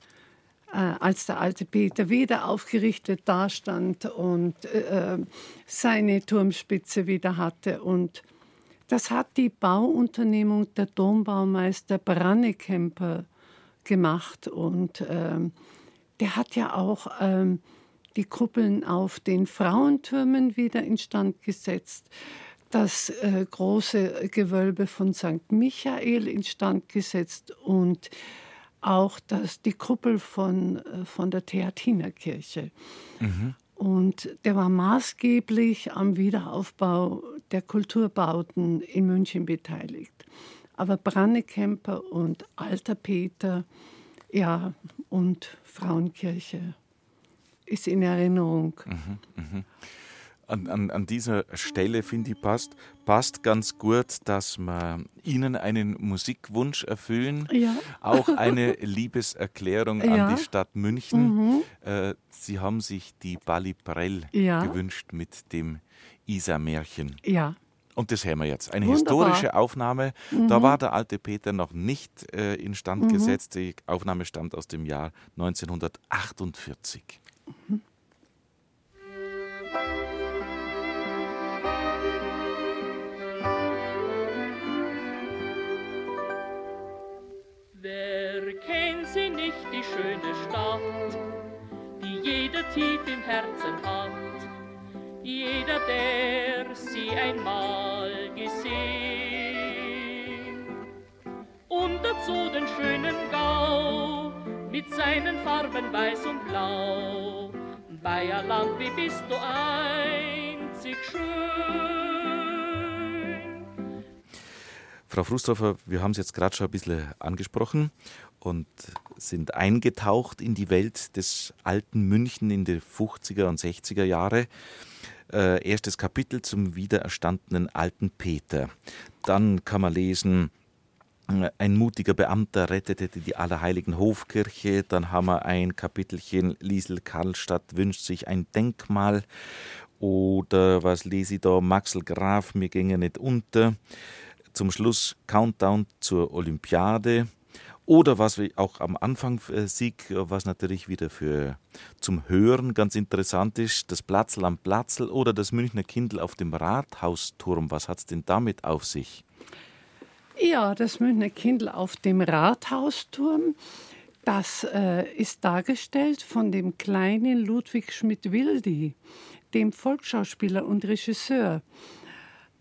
äh, als der alte Peter wieder aufgerichtet dastand und äh, seine Turmspitze wieder hatte. Und das hat die Bauunternehmung der Dombaumeister Brannekemper gemacht und ähm, der hat ja auch ähm, die Kuppeln auf den Frauentürmen wieder instand gesetzt, das äh, große Gewölbe von St. Michael instand gesetzt und auch das, die Kuppel von, äh, von der Theatinerkirche. Mhm. Und der war maßgeblich am Wiederaufbau der Kulturbauten in München beteiligt. Aber Brannekemper und Alter Peter, ja, und Frauenkirche ist in Erinnerung. Mhm, mh. an, an, an, dieser Stelle, finde ich, passt, passt ganz gut, dass wir Ihnen einen Musikwunsch erfüllen. Ja. Auch eine [LAUGHS] Liebeserklärung ja. an die Stadt München. Mhm. Äh, Sie haben sich die Bali Prell ja. gewünscht mit dem Isar-Märchen. Ja. Und das hören wir jetzt. Eine Wunderbar. historische Aufnahme. Mhm. Da war der alte Peter noch nicht äh, instand mhm. gesetzt. Die Aufnahme stammt aus dem Jahr 1948. Mhm. Wer kennt sie nicht, die schöne Stadt, die jeder tief im Herzen hat? Jeder, der sie einmal gesehen. Und dazu den schönen Gau mit seinen Farben weiß und blau. Bayerland, wie bist du einzig schön. Frau Frusthofer, wir haben es jetzt gerade schon ein bisschen angesprochen und sind eingetaucht in die Welt des alten München in die 50er und 60er Jahre äh, erstes Kapitel zum wiedererstandenen alten Peter. Dann kann man lesen, äh, ein mutiger Beamter rettete die Allerheiligen Hofkirche. Dann haben wir ein Kapitelchen, Liesel Karlstadt wünscht sich ein Denkmal. Oder was lese ich da? Maxel Graf, mir ginge nicht unter. Zum Schluss Countdown zur Olympiade. Oder was wir auch am Anfang äh, Sieg, was natürlich wieder für zum Hören ganz interessant ist, das Platzl am Platzl oder das Münchner Kindl auf dem Rathausturm. Was hat es denn damit auf sich? Ja, das Münchner Kindl auf dem Rathausturm, das äh, ist dargestellt von dem kleinen Ludwig Schmidt-Wildi, dem Volksschauspieler und Regisseur.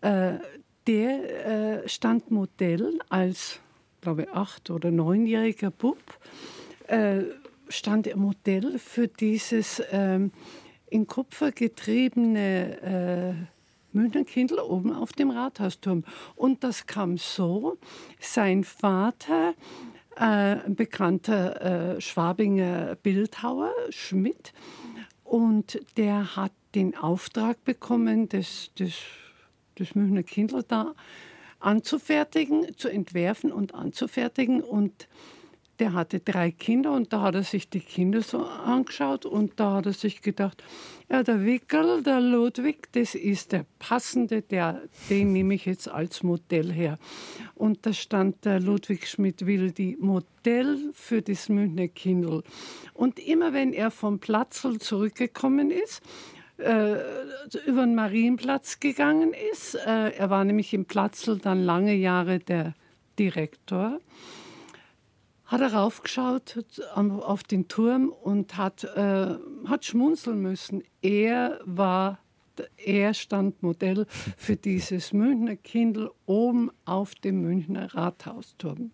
Äh, der äh, stand Modell als glaube acht- oder neunjähriger Bub, äh, stand er Modell für dieses ähm, in Kupfer getriebene äh, Münchenkindl oben auf dem Rathausturm. Und das kam so, sein Vater, äh, ein bekannter äh, Schwabinger Bildhauer, Schmidt, und der hat den Auftrag bekommen, das, das, das Münchner Kindl da anzufertigen, zu entwerfen und anzufertigen. Und der hatte drei Kinder und da hat er sich die Kinder so angeschaut und da hat er sich gedacht, ja, der Wickel, der Ludwig, das ist der passende, der, den nehme ich jetzt als Modell her. Und da stand der Ludwig Schmidt-Wildi Modell für das Münchner Kindl. Und immer wenn er vom Platzl zurückgekommen ist, äh, über den Marienplatz gegangen ist. Äh, er war nämlich im Platzl dann lange Jahre der Direktor. Hat er raufgeschaut auf den Turm und hat, äh, hat schmunzeln müssen. Er war, er stand Modell für dieses Münchner Kindl oben auf dem Münchner Rathausturm.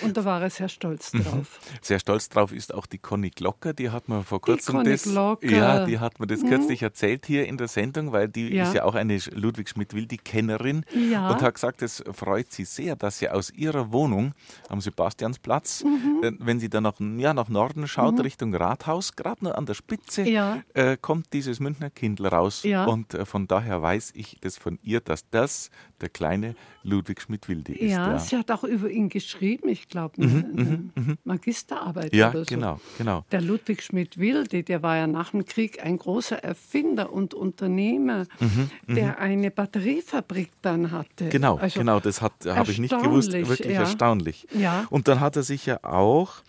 Und da war er sehr stolz Mhm. drauf. Sehr stolz drauf ist auch die Conny Glocker, die hat man vor kurzem Conny das, ja, die hat mir das kürzlich erzählt hier in der Sendung, weil die Ja. ist ja auch eine Ludwig Schmidt-Wildi-Kennerin Ja. und hat gesagt, es freut sie sehr, dass sie aus ihrer Wohnung am Sebastiansplatz, Mhm. äh, wenn sie dann nach, ja, nach Norden schaut, Richtung Rathaus, gerade nur an der Spitze, Ja. äh, kommt dieses Münchner Kindl raus. Und äh, von daher weiß ich das von ihr, dass das der kleine Ludwig Schmidt-Wildi ist. Ja, Ja, sie hat auch über ihn geschrieben, ich glaube, eine, eine Magisterarbeit ja oder so. genau, genau. Der Ludwig Schmidt-Wilde, der war ja nach dem Krieg ein großer Erfinder und Unternehmer, der eine Batteriefabrik dann hatte. Mhm, Genau, Also genau, das habe ich nicht gewusst. Wirklich ja. erstaunlich. Ja. Und dann hat er sich ja auch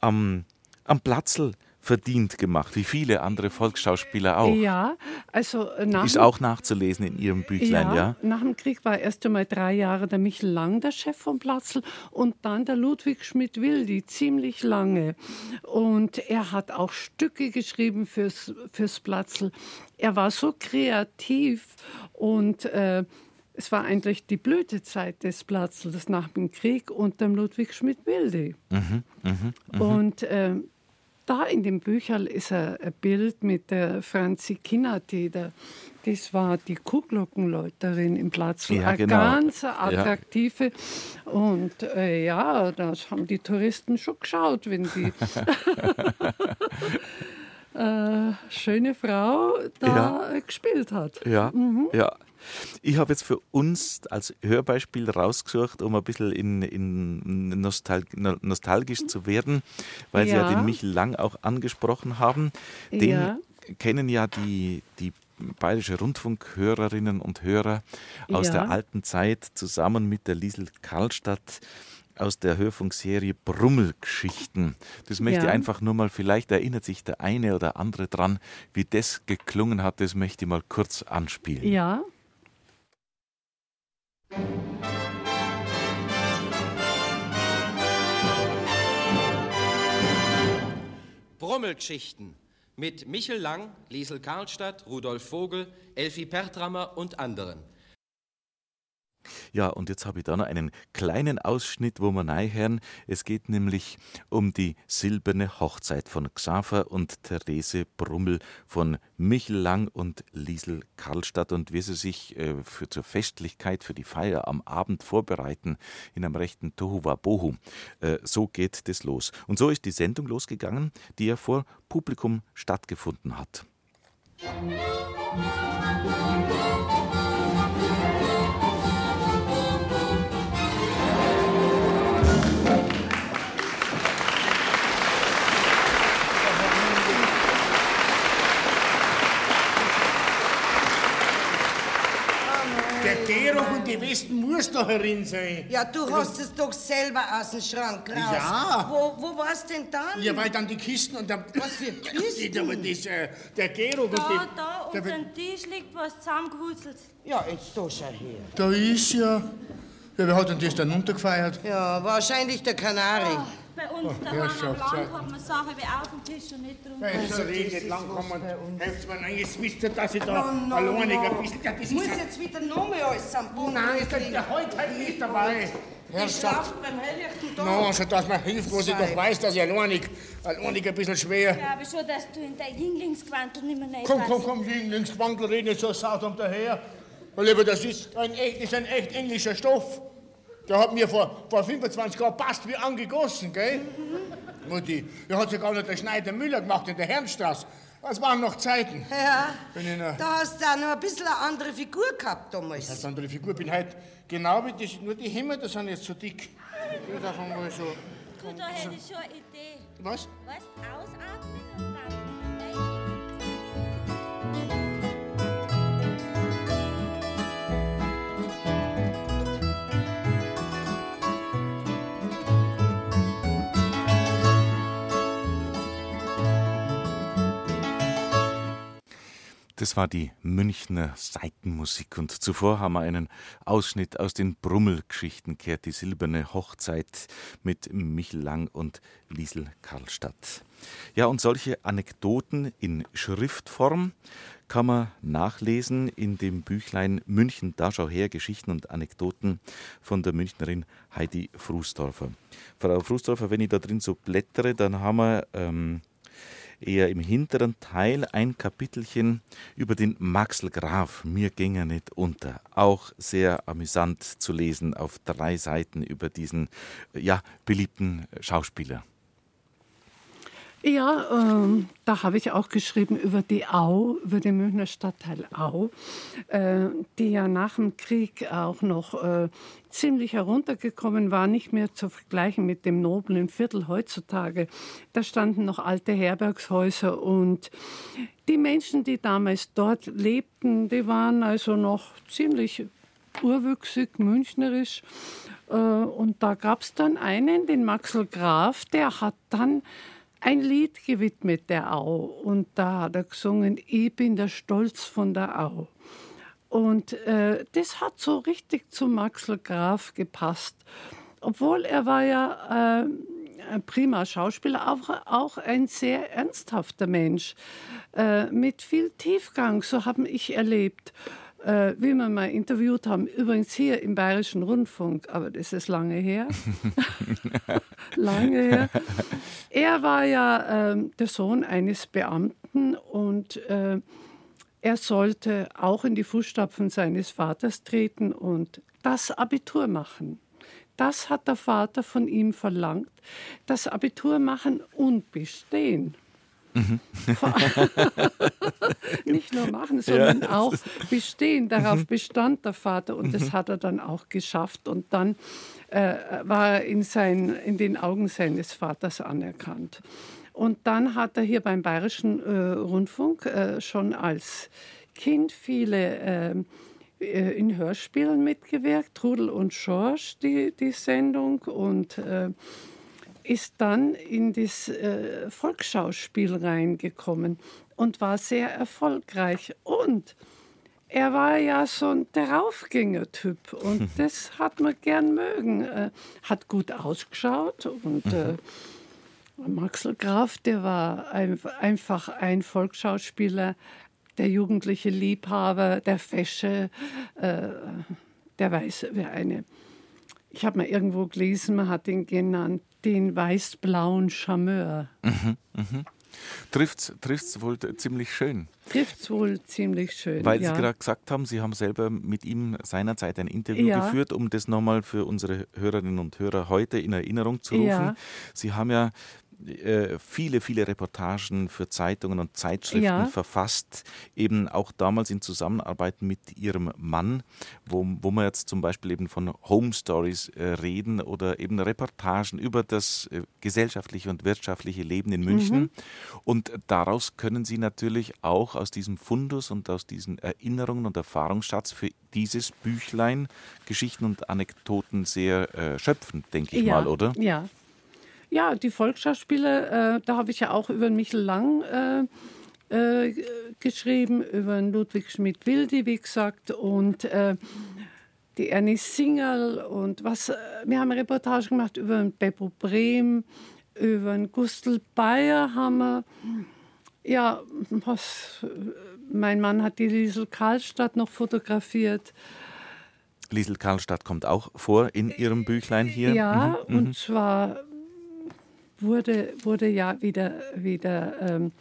am, am Platzl verdient gemacht, wie viele andere Volksschauspieler auch. Ja, also äh, nach Ist auch nachzulesen in Ihrem Büchlein, ja? Nach dem Krieg war erst einmal drei Jahre der Michel Lang der Chef von Platzl und dann der Ludwig Schmidt-Wildi, ziemlich lange. Und er hat auch Stücke geschrieben fürs, fürs Platzl. Er war so kreativ und äh, es war eigentlich die Blütezeit des Platzls nach dem Krieg und dem Ludwig Schmidt-Wildi. Und äh, da in dem Bücherl ist ein Bild mit der Franzi Kinnati. der- Das war die Kuhglockenläuterin im Platz. Ja, eine genau. ganz attraktive. Und äh, ja, das haben die Touristen schon geschaut, wenn die [LAUGHS] äh, schöne Frau da äh, gespielt hat. Ja, Mhm. ja. Ich habe jetzt für uns als Hörbeispiel rausgesucht, um ein bisschen in, in nostal no- nostalgisch zu werden, weil Sie ja Ja. den Michel Lang auch angesprochen haben. Den Ja. kennen ja die, die bayerische Rundfunkhörerinnen und Hörer aus Ja. der alten Zeit zusammen mit der Liesel Karlstadt aus der Hörfunkserie Brummelgeschichten. Das möchte ich Ja. einfach nur mal, vielleicht erinnert sich der eine oder andere dran, wie das geklungen hat, das möchte ich mal kurz anspielen. Ja, Brummelgeschichten mit Michel Lang, Liesel Karlstadt, Rudolf Vogel, Elfi Pertrammer und anderen. Ja, und jetzt habe ich da noch einen kleinen Ausschnitt, wo wir reinhören. Es geht nämlich um die silberne Hochzeit von Xaver und Therese Brummel von Michel Lang und Liesel Karlstadt und wie sie sich äh, für zur Festlichkeit, für die Feier am Abend vorbereiten in einem rechten Tohuwabohu. Äh, so geht das los. Und so ist die Sendung losgegangen, die ja vor Publikum stattgefunden hat. Der Gerock und die Westen muss da herin sein. Ja, du hast es doch selber aus dem Schrank raus. Ja. Wo, wo war's denn dann? Ja, weil dann die Kisten und der... Was für [LAUGHS] Kisten? Aber das, äh, der Gerock und Da, die... da unter dem Tisch liegt was zusammengewurzelt. Ja, jetzt da schau her. da ist ja... Ja, wer hat denn das dann untergefeiert? Ja, wahrscheinlich der Kanari. Bei uns daheim am Land hat man Sachen wie auf dem Tisch und nicht drunter. Ja, jetzt redet lang kommen. Helft mir nein, jetzt wisst ihr, dass ich da alleinig ein bisschen... Ja, das Muss jetzt wieder noch mehr alles am Boden Nein, ist der, heute halt nicht dabei. Die Herrschaft. beim helllichten Tag. No, also dass mir hilft, was ich doch weiß, dass ich alleinig, alleinig ein bisschen schwer... Ich glaube schon, dass du in der Jünglingsquantel nicht mehr rein Komm, komm, komm, links Wandel, red nicht so saudumm daher. Mein Lieber, das ist ein echt, ist ein echt englischer Stoff. Der hat mir vor, vor 25 Jahren passt wie angegossen, gell? Mutti, der hat sogar noch der Schneider Müller gemacht in der Herrenstraße. Das waren noch Zeiten. Ja, Bin ich noch, da hast du auch noch ein bisschen eine andere Figur gehabt als damals. andere Figur bin halt genau wie das, nur die Hämmer, die sind jetzt so dick. Das ist einfach mal so. Du, da hätte ich schon eine Idee. Was? Weißt ausatmen und dann. Das war die Münchner Seitenmusik und zuvor haben wir einen Ausschnitt aus den Brummelgeschichten gehört, die silberne Hochzeit mit Michel Lang und Liesel Karlstadt. Ja, und solche Anekdoten in Schriftform kann man nachlesen in dem Büchlein München, da schau her, Geschichten und Anekdoten von der Münchnerin Heidi Frusdorfer. Frau Frusdorfer, wenn ich da drin so blättere, dann haben wir ähm, eher im hinteren Teil ein Kapitelchen über den Maxel Graf, mir ging er nicht unter. Auch sehr amüsant zu lesen auf drei Seiten über diesen ja, beliebten Schauspieler. Ja, ähm, da habe ich auch geschrieben über die Au, über den Münchner Stadtteil Au, äh, die ja nach dem Krieg auch noch äh, ziemlich heruntergekommen war, nicht mehr zu vergleichen mit dem noblen Viertel heutzutage. Da standen noch alte Herbergshäuser und die Menschen, die damals dort lebten, die waren also noch ziemlich urwüchsig, münchnerisch. Äh, und da gab es dann einen, den Maxel Graf, der hat dann ein Lied gewidmet der Au. Und da hat er gesungen, ich bin der Stolz von der Au. Und äh, das hat so richtig zu Maxel Graf gepasst. Obwohl er war ja äh, ein prima Schauspieler, auch, auch ein sehr ernsthafter Mensch äh, mit viel Tiefgang, so habe ich erlebt äh, wie wir mal interviewt haben, übrigens hier im Bayerischen Rundfunk, aber das ist lange her. [LAUGHS] lange her. Er war ja äh, der Sohn eines Beamten und äh, er sollte auch in die Fußstapfen seines Vaters treten und das Abitur machen. Das hat der Vater von ihm verlangt. Das Abitur machen und bestehen. Mhm. Nicht nur machen, [LAUGHS] sondern ja. auch bestehen. Darauf mhm. bestand der Vater und das mhm. hat er dann auch geschafft. Und dann äh, war er in, sein, in den Augen seines Vaters anerkannt. Und dann hat er hier beim Bayerischen äh, Rundfunk äh, schon als Kind viele ähm, äh, in Hörspielen mitgewirkt, Trudel und Schorsch, die, die Sendung. Und äh, ist dann in das äh, Volksschauspiel reingekommen und war sehr erfolgreich. Und er war ja so ein Daraufgänger-Typ und das hat man gern mögen. Äh, hat gut ausgeschaut und äh, Maxel Graf, der war ein, einfach ein Volksschauspieler, der jugendliche Liebhaber, der Fesche, äh, der weiß, wer eine ich habe mal irgendwo gelesen, man hat ihn genannt, den weiß-blauen Charmeur. Mhm, mhm. Trifft es wohl ziemlich schön. Trifft es wohl ziemlich schön. Weil ja. Sie gerade gesagt haben, Sie haben selber mit ihm seinerzeit ein Interview ja. geführt, um das nochmal für unsere Hörerinnen und Hörer heute in Erinnerung zu rufen. Ja. Sie haben ja äh, viele, viele Reportagen für Zeitungen und Zeitschriften ja. verfasst, eben auch damals in Zusammenarbeit mit ihrem Mann, wo, wo wir jetzt zum Beispiel eben von Home Stories äh, reden oder eben Reportagen über das äh, gesellschaftliche und wirtschaftliche Leben in München. Mhm. Und daraus können Sie natürlich auch aus diesem Fundus und aus diesen Erinnerungen und Erfahrungsschatz für dieses Büchlein Geschichten und Anekdoten sehr äh, schöpfen, denke ich ja. mal, oder? Ja, ja, die Volksschauspiele, äh, da habe ich ja auch über Michel Lang äh, äh, geschrieben, über Ludwig Schmidt-Wildi, wie gesagt, und äh, die Ernie Singerl und was, äh, wir haben eine Reportage gemacht über Beppo Brehm, über Gustl Bayer haben wir, ja, was, mein Mann hat die Liesel Karlstadt noch fotografiert. Liesel Karlstadt kommt auch vor in Ihrem Büchlein hier. Ja, mhm. und mhm. zwar wurde, wurde ja wieder, wieder ähm,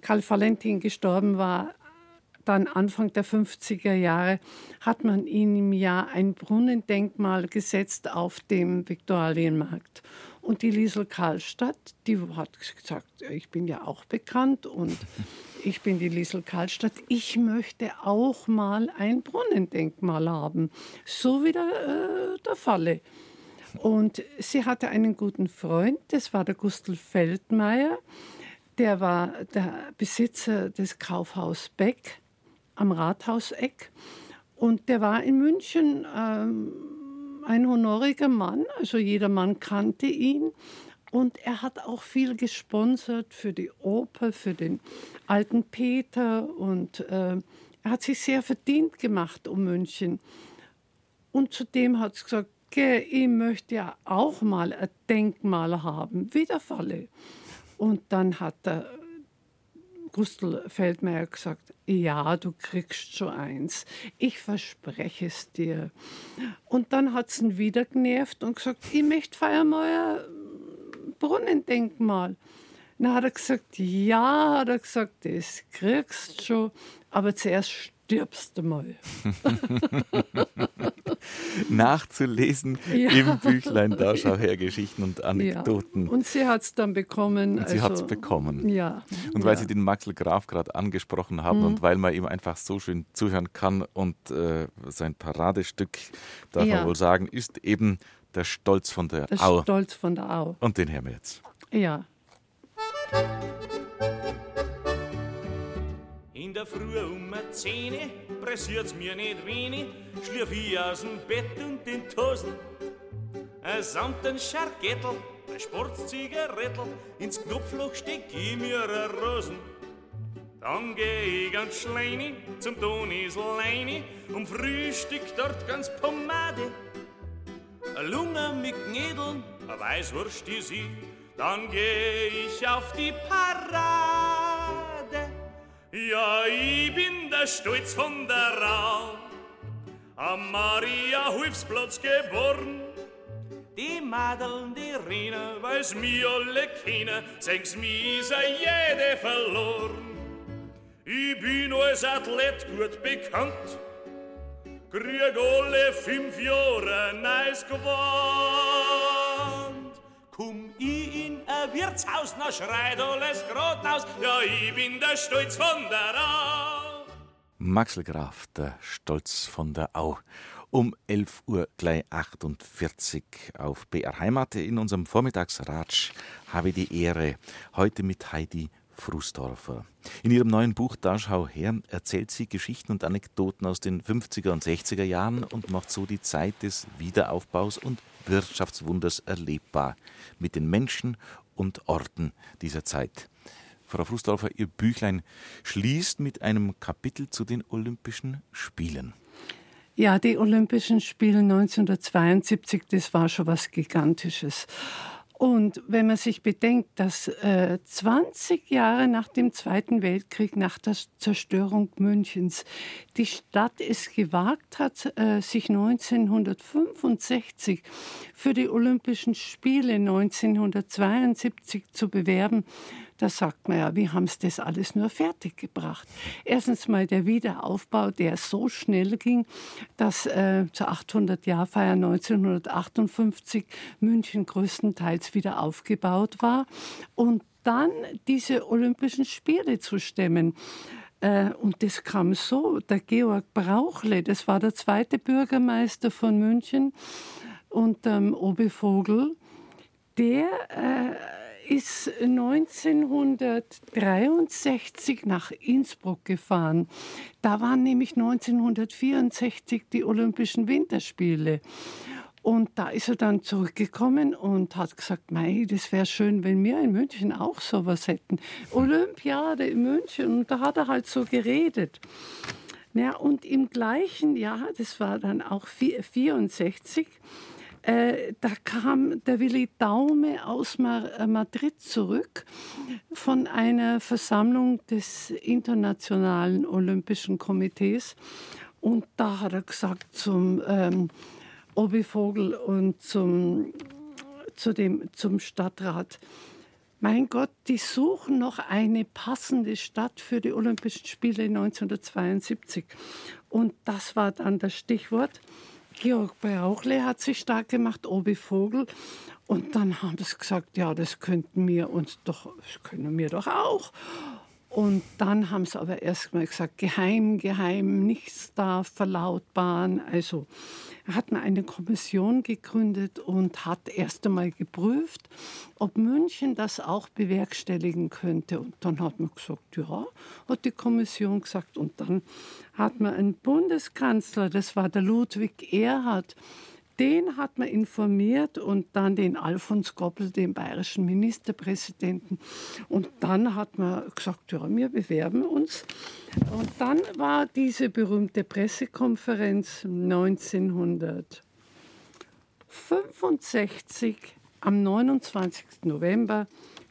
Karl Valentin gestorben war, dann Anfang der 50er Jahre, hat man ihm ja ein Brunnendenkmal gesetzt auf dem Viktualienmarkt. Und die Liesel Karlstadt, die hat gesagt, ich bin ja auch bekannt und [LAUGHS] ich bin die Liesel Karlstadt, ich möchte auch mal ein Brunnendenkmal haben. So wie der, äh, der Falle. Und sie hatte einen guten Freund, das war der Gustl Feldmeier. Der war der Besitzer des Kaufhaus Beck am Rathauseck. Und der war in München ähm, ein honoriger Mann, also jeder Mann kannte ihn. Und er hat auch viel gesponsert für die Oper, für den alten Peter. Und äh, er hat sich sehr verdient gemacht um München. Und zudem hat es gesagt, "Geh, ich möchte ja auch mal ein Denkmal haben, wie der Falle. Und dann hat der Gustl Feldmeier gesagt, ja, du kriegst schon eins. Ich verspreche es dir. Und dann hat es ihn wieder genervt und gesagt, ich möchte ein Brunnendenkmal. Dann hat er gesagt, ja, hat er gesagt, das kriegst du schon, aber zuerst stirbst du mal. [LAUGHS] Nachzulesen Ja. im Büchlein Da schau her Geschichten und Anekdoten. Ja. Und sie hat es dann bekommen. Und sie also, hat es bekommen. Ja. Und weil. Sie den Maxel Graf gerade angesprochen haben Mhm. und weil man ihm einfach so schön zuhören kann und äh, sein Paradestück, darf man wohl sagen, ist eben der Stolz von der Der Au. Stolz von der Au. Und den hören wir jetzt. Ja. Der Früh um eine Zehne pressiert's mir nicht wenig, schlürf ich aus dem Bett und den Tosen. Ein samten Scharkettel, ein Sportzigarettel, ins Knopfloch steck ich mir eine Rosen. Dann geh ich ganz schleini zum Tonis Leini und frühstück dort ganz Pomade. Eine Lunge mit Knädeln, eine Weißwurst ist ich, dann geh ich auf die Parade. Ja, ich bin der Stolz von der Rau, am Maria Hulfsplatz geboren. Die Madeln, die rennen, weil's mi alle kennen, seng's mi ist a jede verloren. Ich bin als Athlet gut bekannt, krieg alle fünf Jahre neues Gewand. Komm ich in Wirtshaus, na schreit alles grad aus, ja, ich bin der Stolz von der Au. Maxel Graf, der Stolz von der Au. Um 11 Uhr gleich 48 auf BR Heimat in unserem Vormittagsratsch habe ich die Ehre, heute mit Heidi Frusdorfer. In ihrem neuen Buch Da schau her erzählt sie Geschichten und Anekdoten aus den 50er und 60er Jahren und macht so die Zeit des Wiederaufbaus und Wirtschaftswunders erlebbar mit den Menschen und Orten dieser Zeit. Frau Frusdorfer, Ihr Büchlein schließt mit einem Kapitel zu den Olympischen Spielen. Ja, die Olympischen Spiele 1972, das war schon was Gigantisches. Und wenn man sich bedenkt, dass äh, 20 Jahre nach dem Zweiten Weltkrieg, nach der Zerstörung Münchens, die Stadt es gewagt hat, äh, sich 1965 für die Olympischen Spiele 1972 zu bewerben, da sagt man ja, wie haben sie das alles nur fertiggebracht? Erstens mal der Wiederaufbau, der so schnell ging, dass äh, zur 800-Jahr-Feier 1958 München größtenteils wieder aufgebaut war. Und dann diese Olympischen Spiele zu stemmen. Äh, und das kam so, der Georg Brauchle, das war der zweite Bürgermeister von München und ähm, Obi Vogel, der äh, ist 1963 nach Innsbruck gefahren. Da waren nämlich 1964 die Olympischen Winterspiele. Und da ist er dann zurückgekommen und hat gesagt, mei, das wäre schön, wenn wir in München auch sowas hätten. Olympiade in München. Und da hat er halt so geredet. Ja, und im gleichen Jahr, das war dann auch 64, äh, da kam der Willi Daume aus Mar äh, Madrid zurück von einer Versammlung des Internationalen Olympischen Komitees. Und da hat er gesagt zum ähm, Obi Vogel und zum, zu dem, zum Stadtrat, mein Gott, die suchen noch eine passende Stadt für die Olympischen Spiele 1972. Und das war dann das Stichwort. Georg Brauchle hat sich stark gemacht, Obi Vogel. Und dann haben sie gesagt, ja, das könnten wir uns doch, das können wir doch auch. Und dann haben sie aber erst mal gesagt, geheim, geheim, nichts darf verlautbaren. Also hat man eine Kommission gegründet und hat erst einmal geprüft, ob München das auch bewerkstelligen könnte. Und dann hat man gesagt, ja, hat die Kommission gesagt. Und dann hat man einen Bundeskanzler, das war der Ludwig Erhard, den hat man informiert und dann den Alfons Goppel, den bayerischen Ministerpräsidenten. Und dann hat man gesagt, ja, wir bewerben uns. Und dann war diese berühmte Pressekonferenz 1965 am 29. November.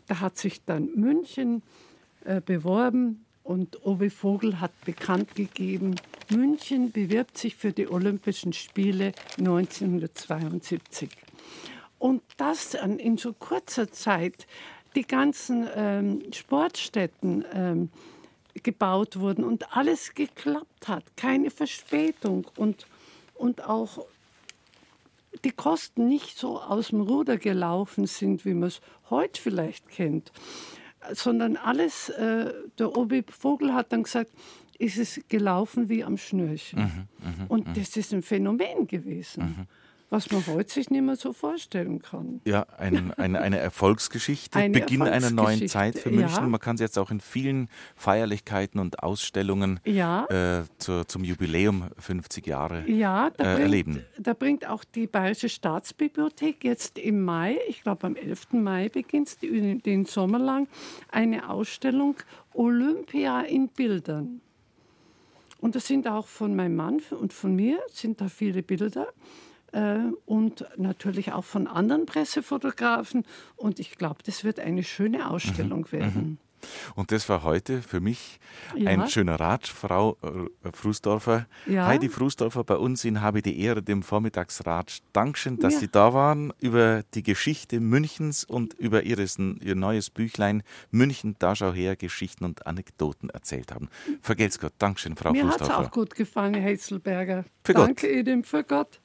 Da hat sich dann München äh, beworben und Obi Vogel hat bekannt gegeben, München bewirbt sich für die Olympischen Spiele 1972. Und dass in so kurzer Zeit die ganzen ähm, Sportstätten ähm, gebaut wurden und alles geklappt hat, keine Verspätung und, und auch die Kosten nicht so aus dem Ruder gelaufen sind, wie man es heute vielleicht kennt sondern alles, äh, der Obi Vogel hat dann gesagt, ist es gelaufen wie am Schnürchen. Mhm, mh, und mh. das ist ein Phänomen gewesen. Mhm was man heute sich nicht mehr so vorstellen kann. Ja, ein, eine, eine Erfolgsgeschichte, eine Beginn einer neuen Zeit für München. Ja. Man kann sie jetzt auch in vielen Feierlichkeiten und Ausstellungen ja. äh, zu, zum Jubiläum 50 Jahre ja, da äh, bringt, erleben. Da bringt auch die Bayerische Staatsbibliothek jetzt im Mai, ich glaube am 11. Mai beginnt es den Sommer lang, eine Ausstellung Olympia in Bildern. Und das sind auch von meinem Mann und von mir sind da viele Bilder. Äh, und natürlich auch von anderen Pressefotografen. Und ich glaube, das wird eine schöne Ausstellung mhm. werden. Mhm. Und das war heute für mich ja. ein schöner Rat, Frau äh, Frusdorfer. Ja. Heidi Frusdorfer bei uns in Habe die Ehre, dem Vormittagsrat. Dankeschön, dass ja. Sie da waren, über die Geschichte Münchens und über ihres, Ihr neues Büchlein München, da schau her, Geschichten und Anekdoten erzählt haben. Vergelt's Gott. Dankeschön, Frau Mir Frusdorfer. Mir hat es auch gut gefallen. Für Danke. Ihnen, für Gott.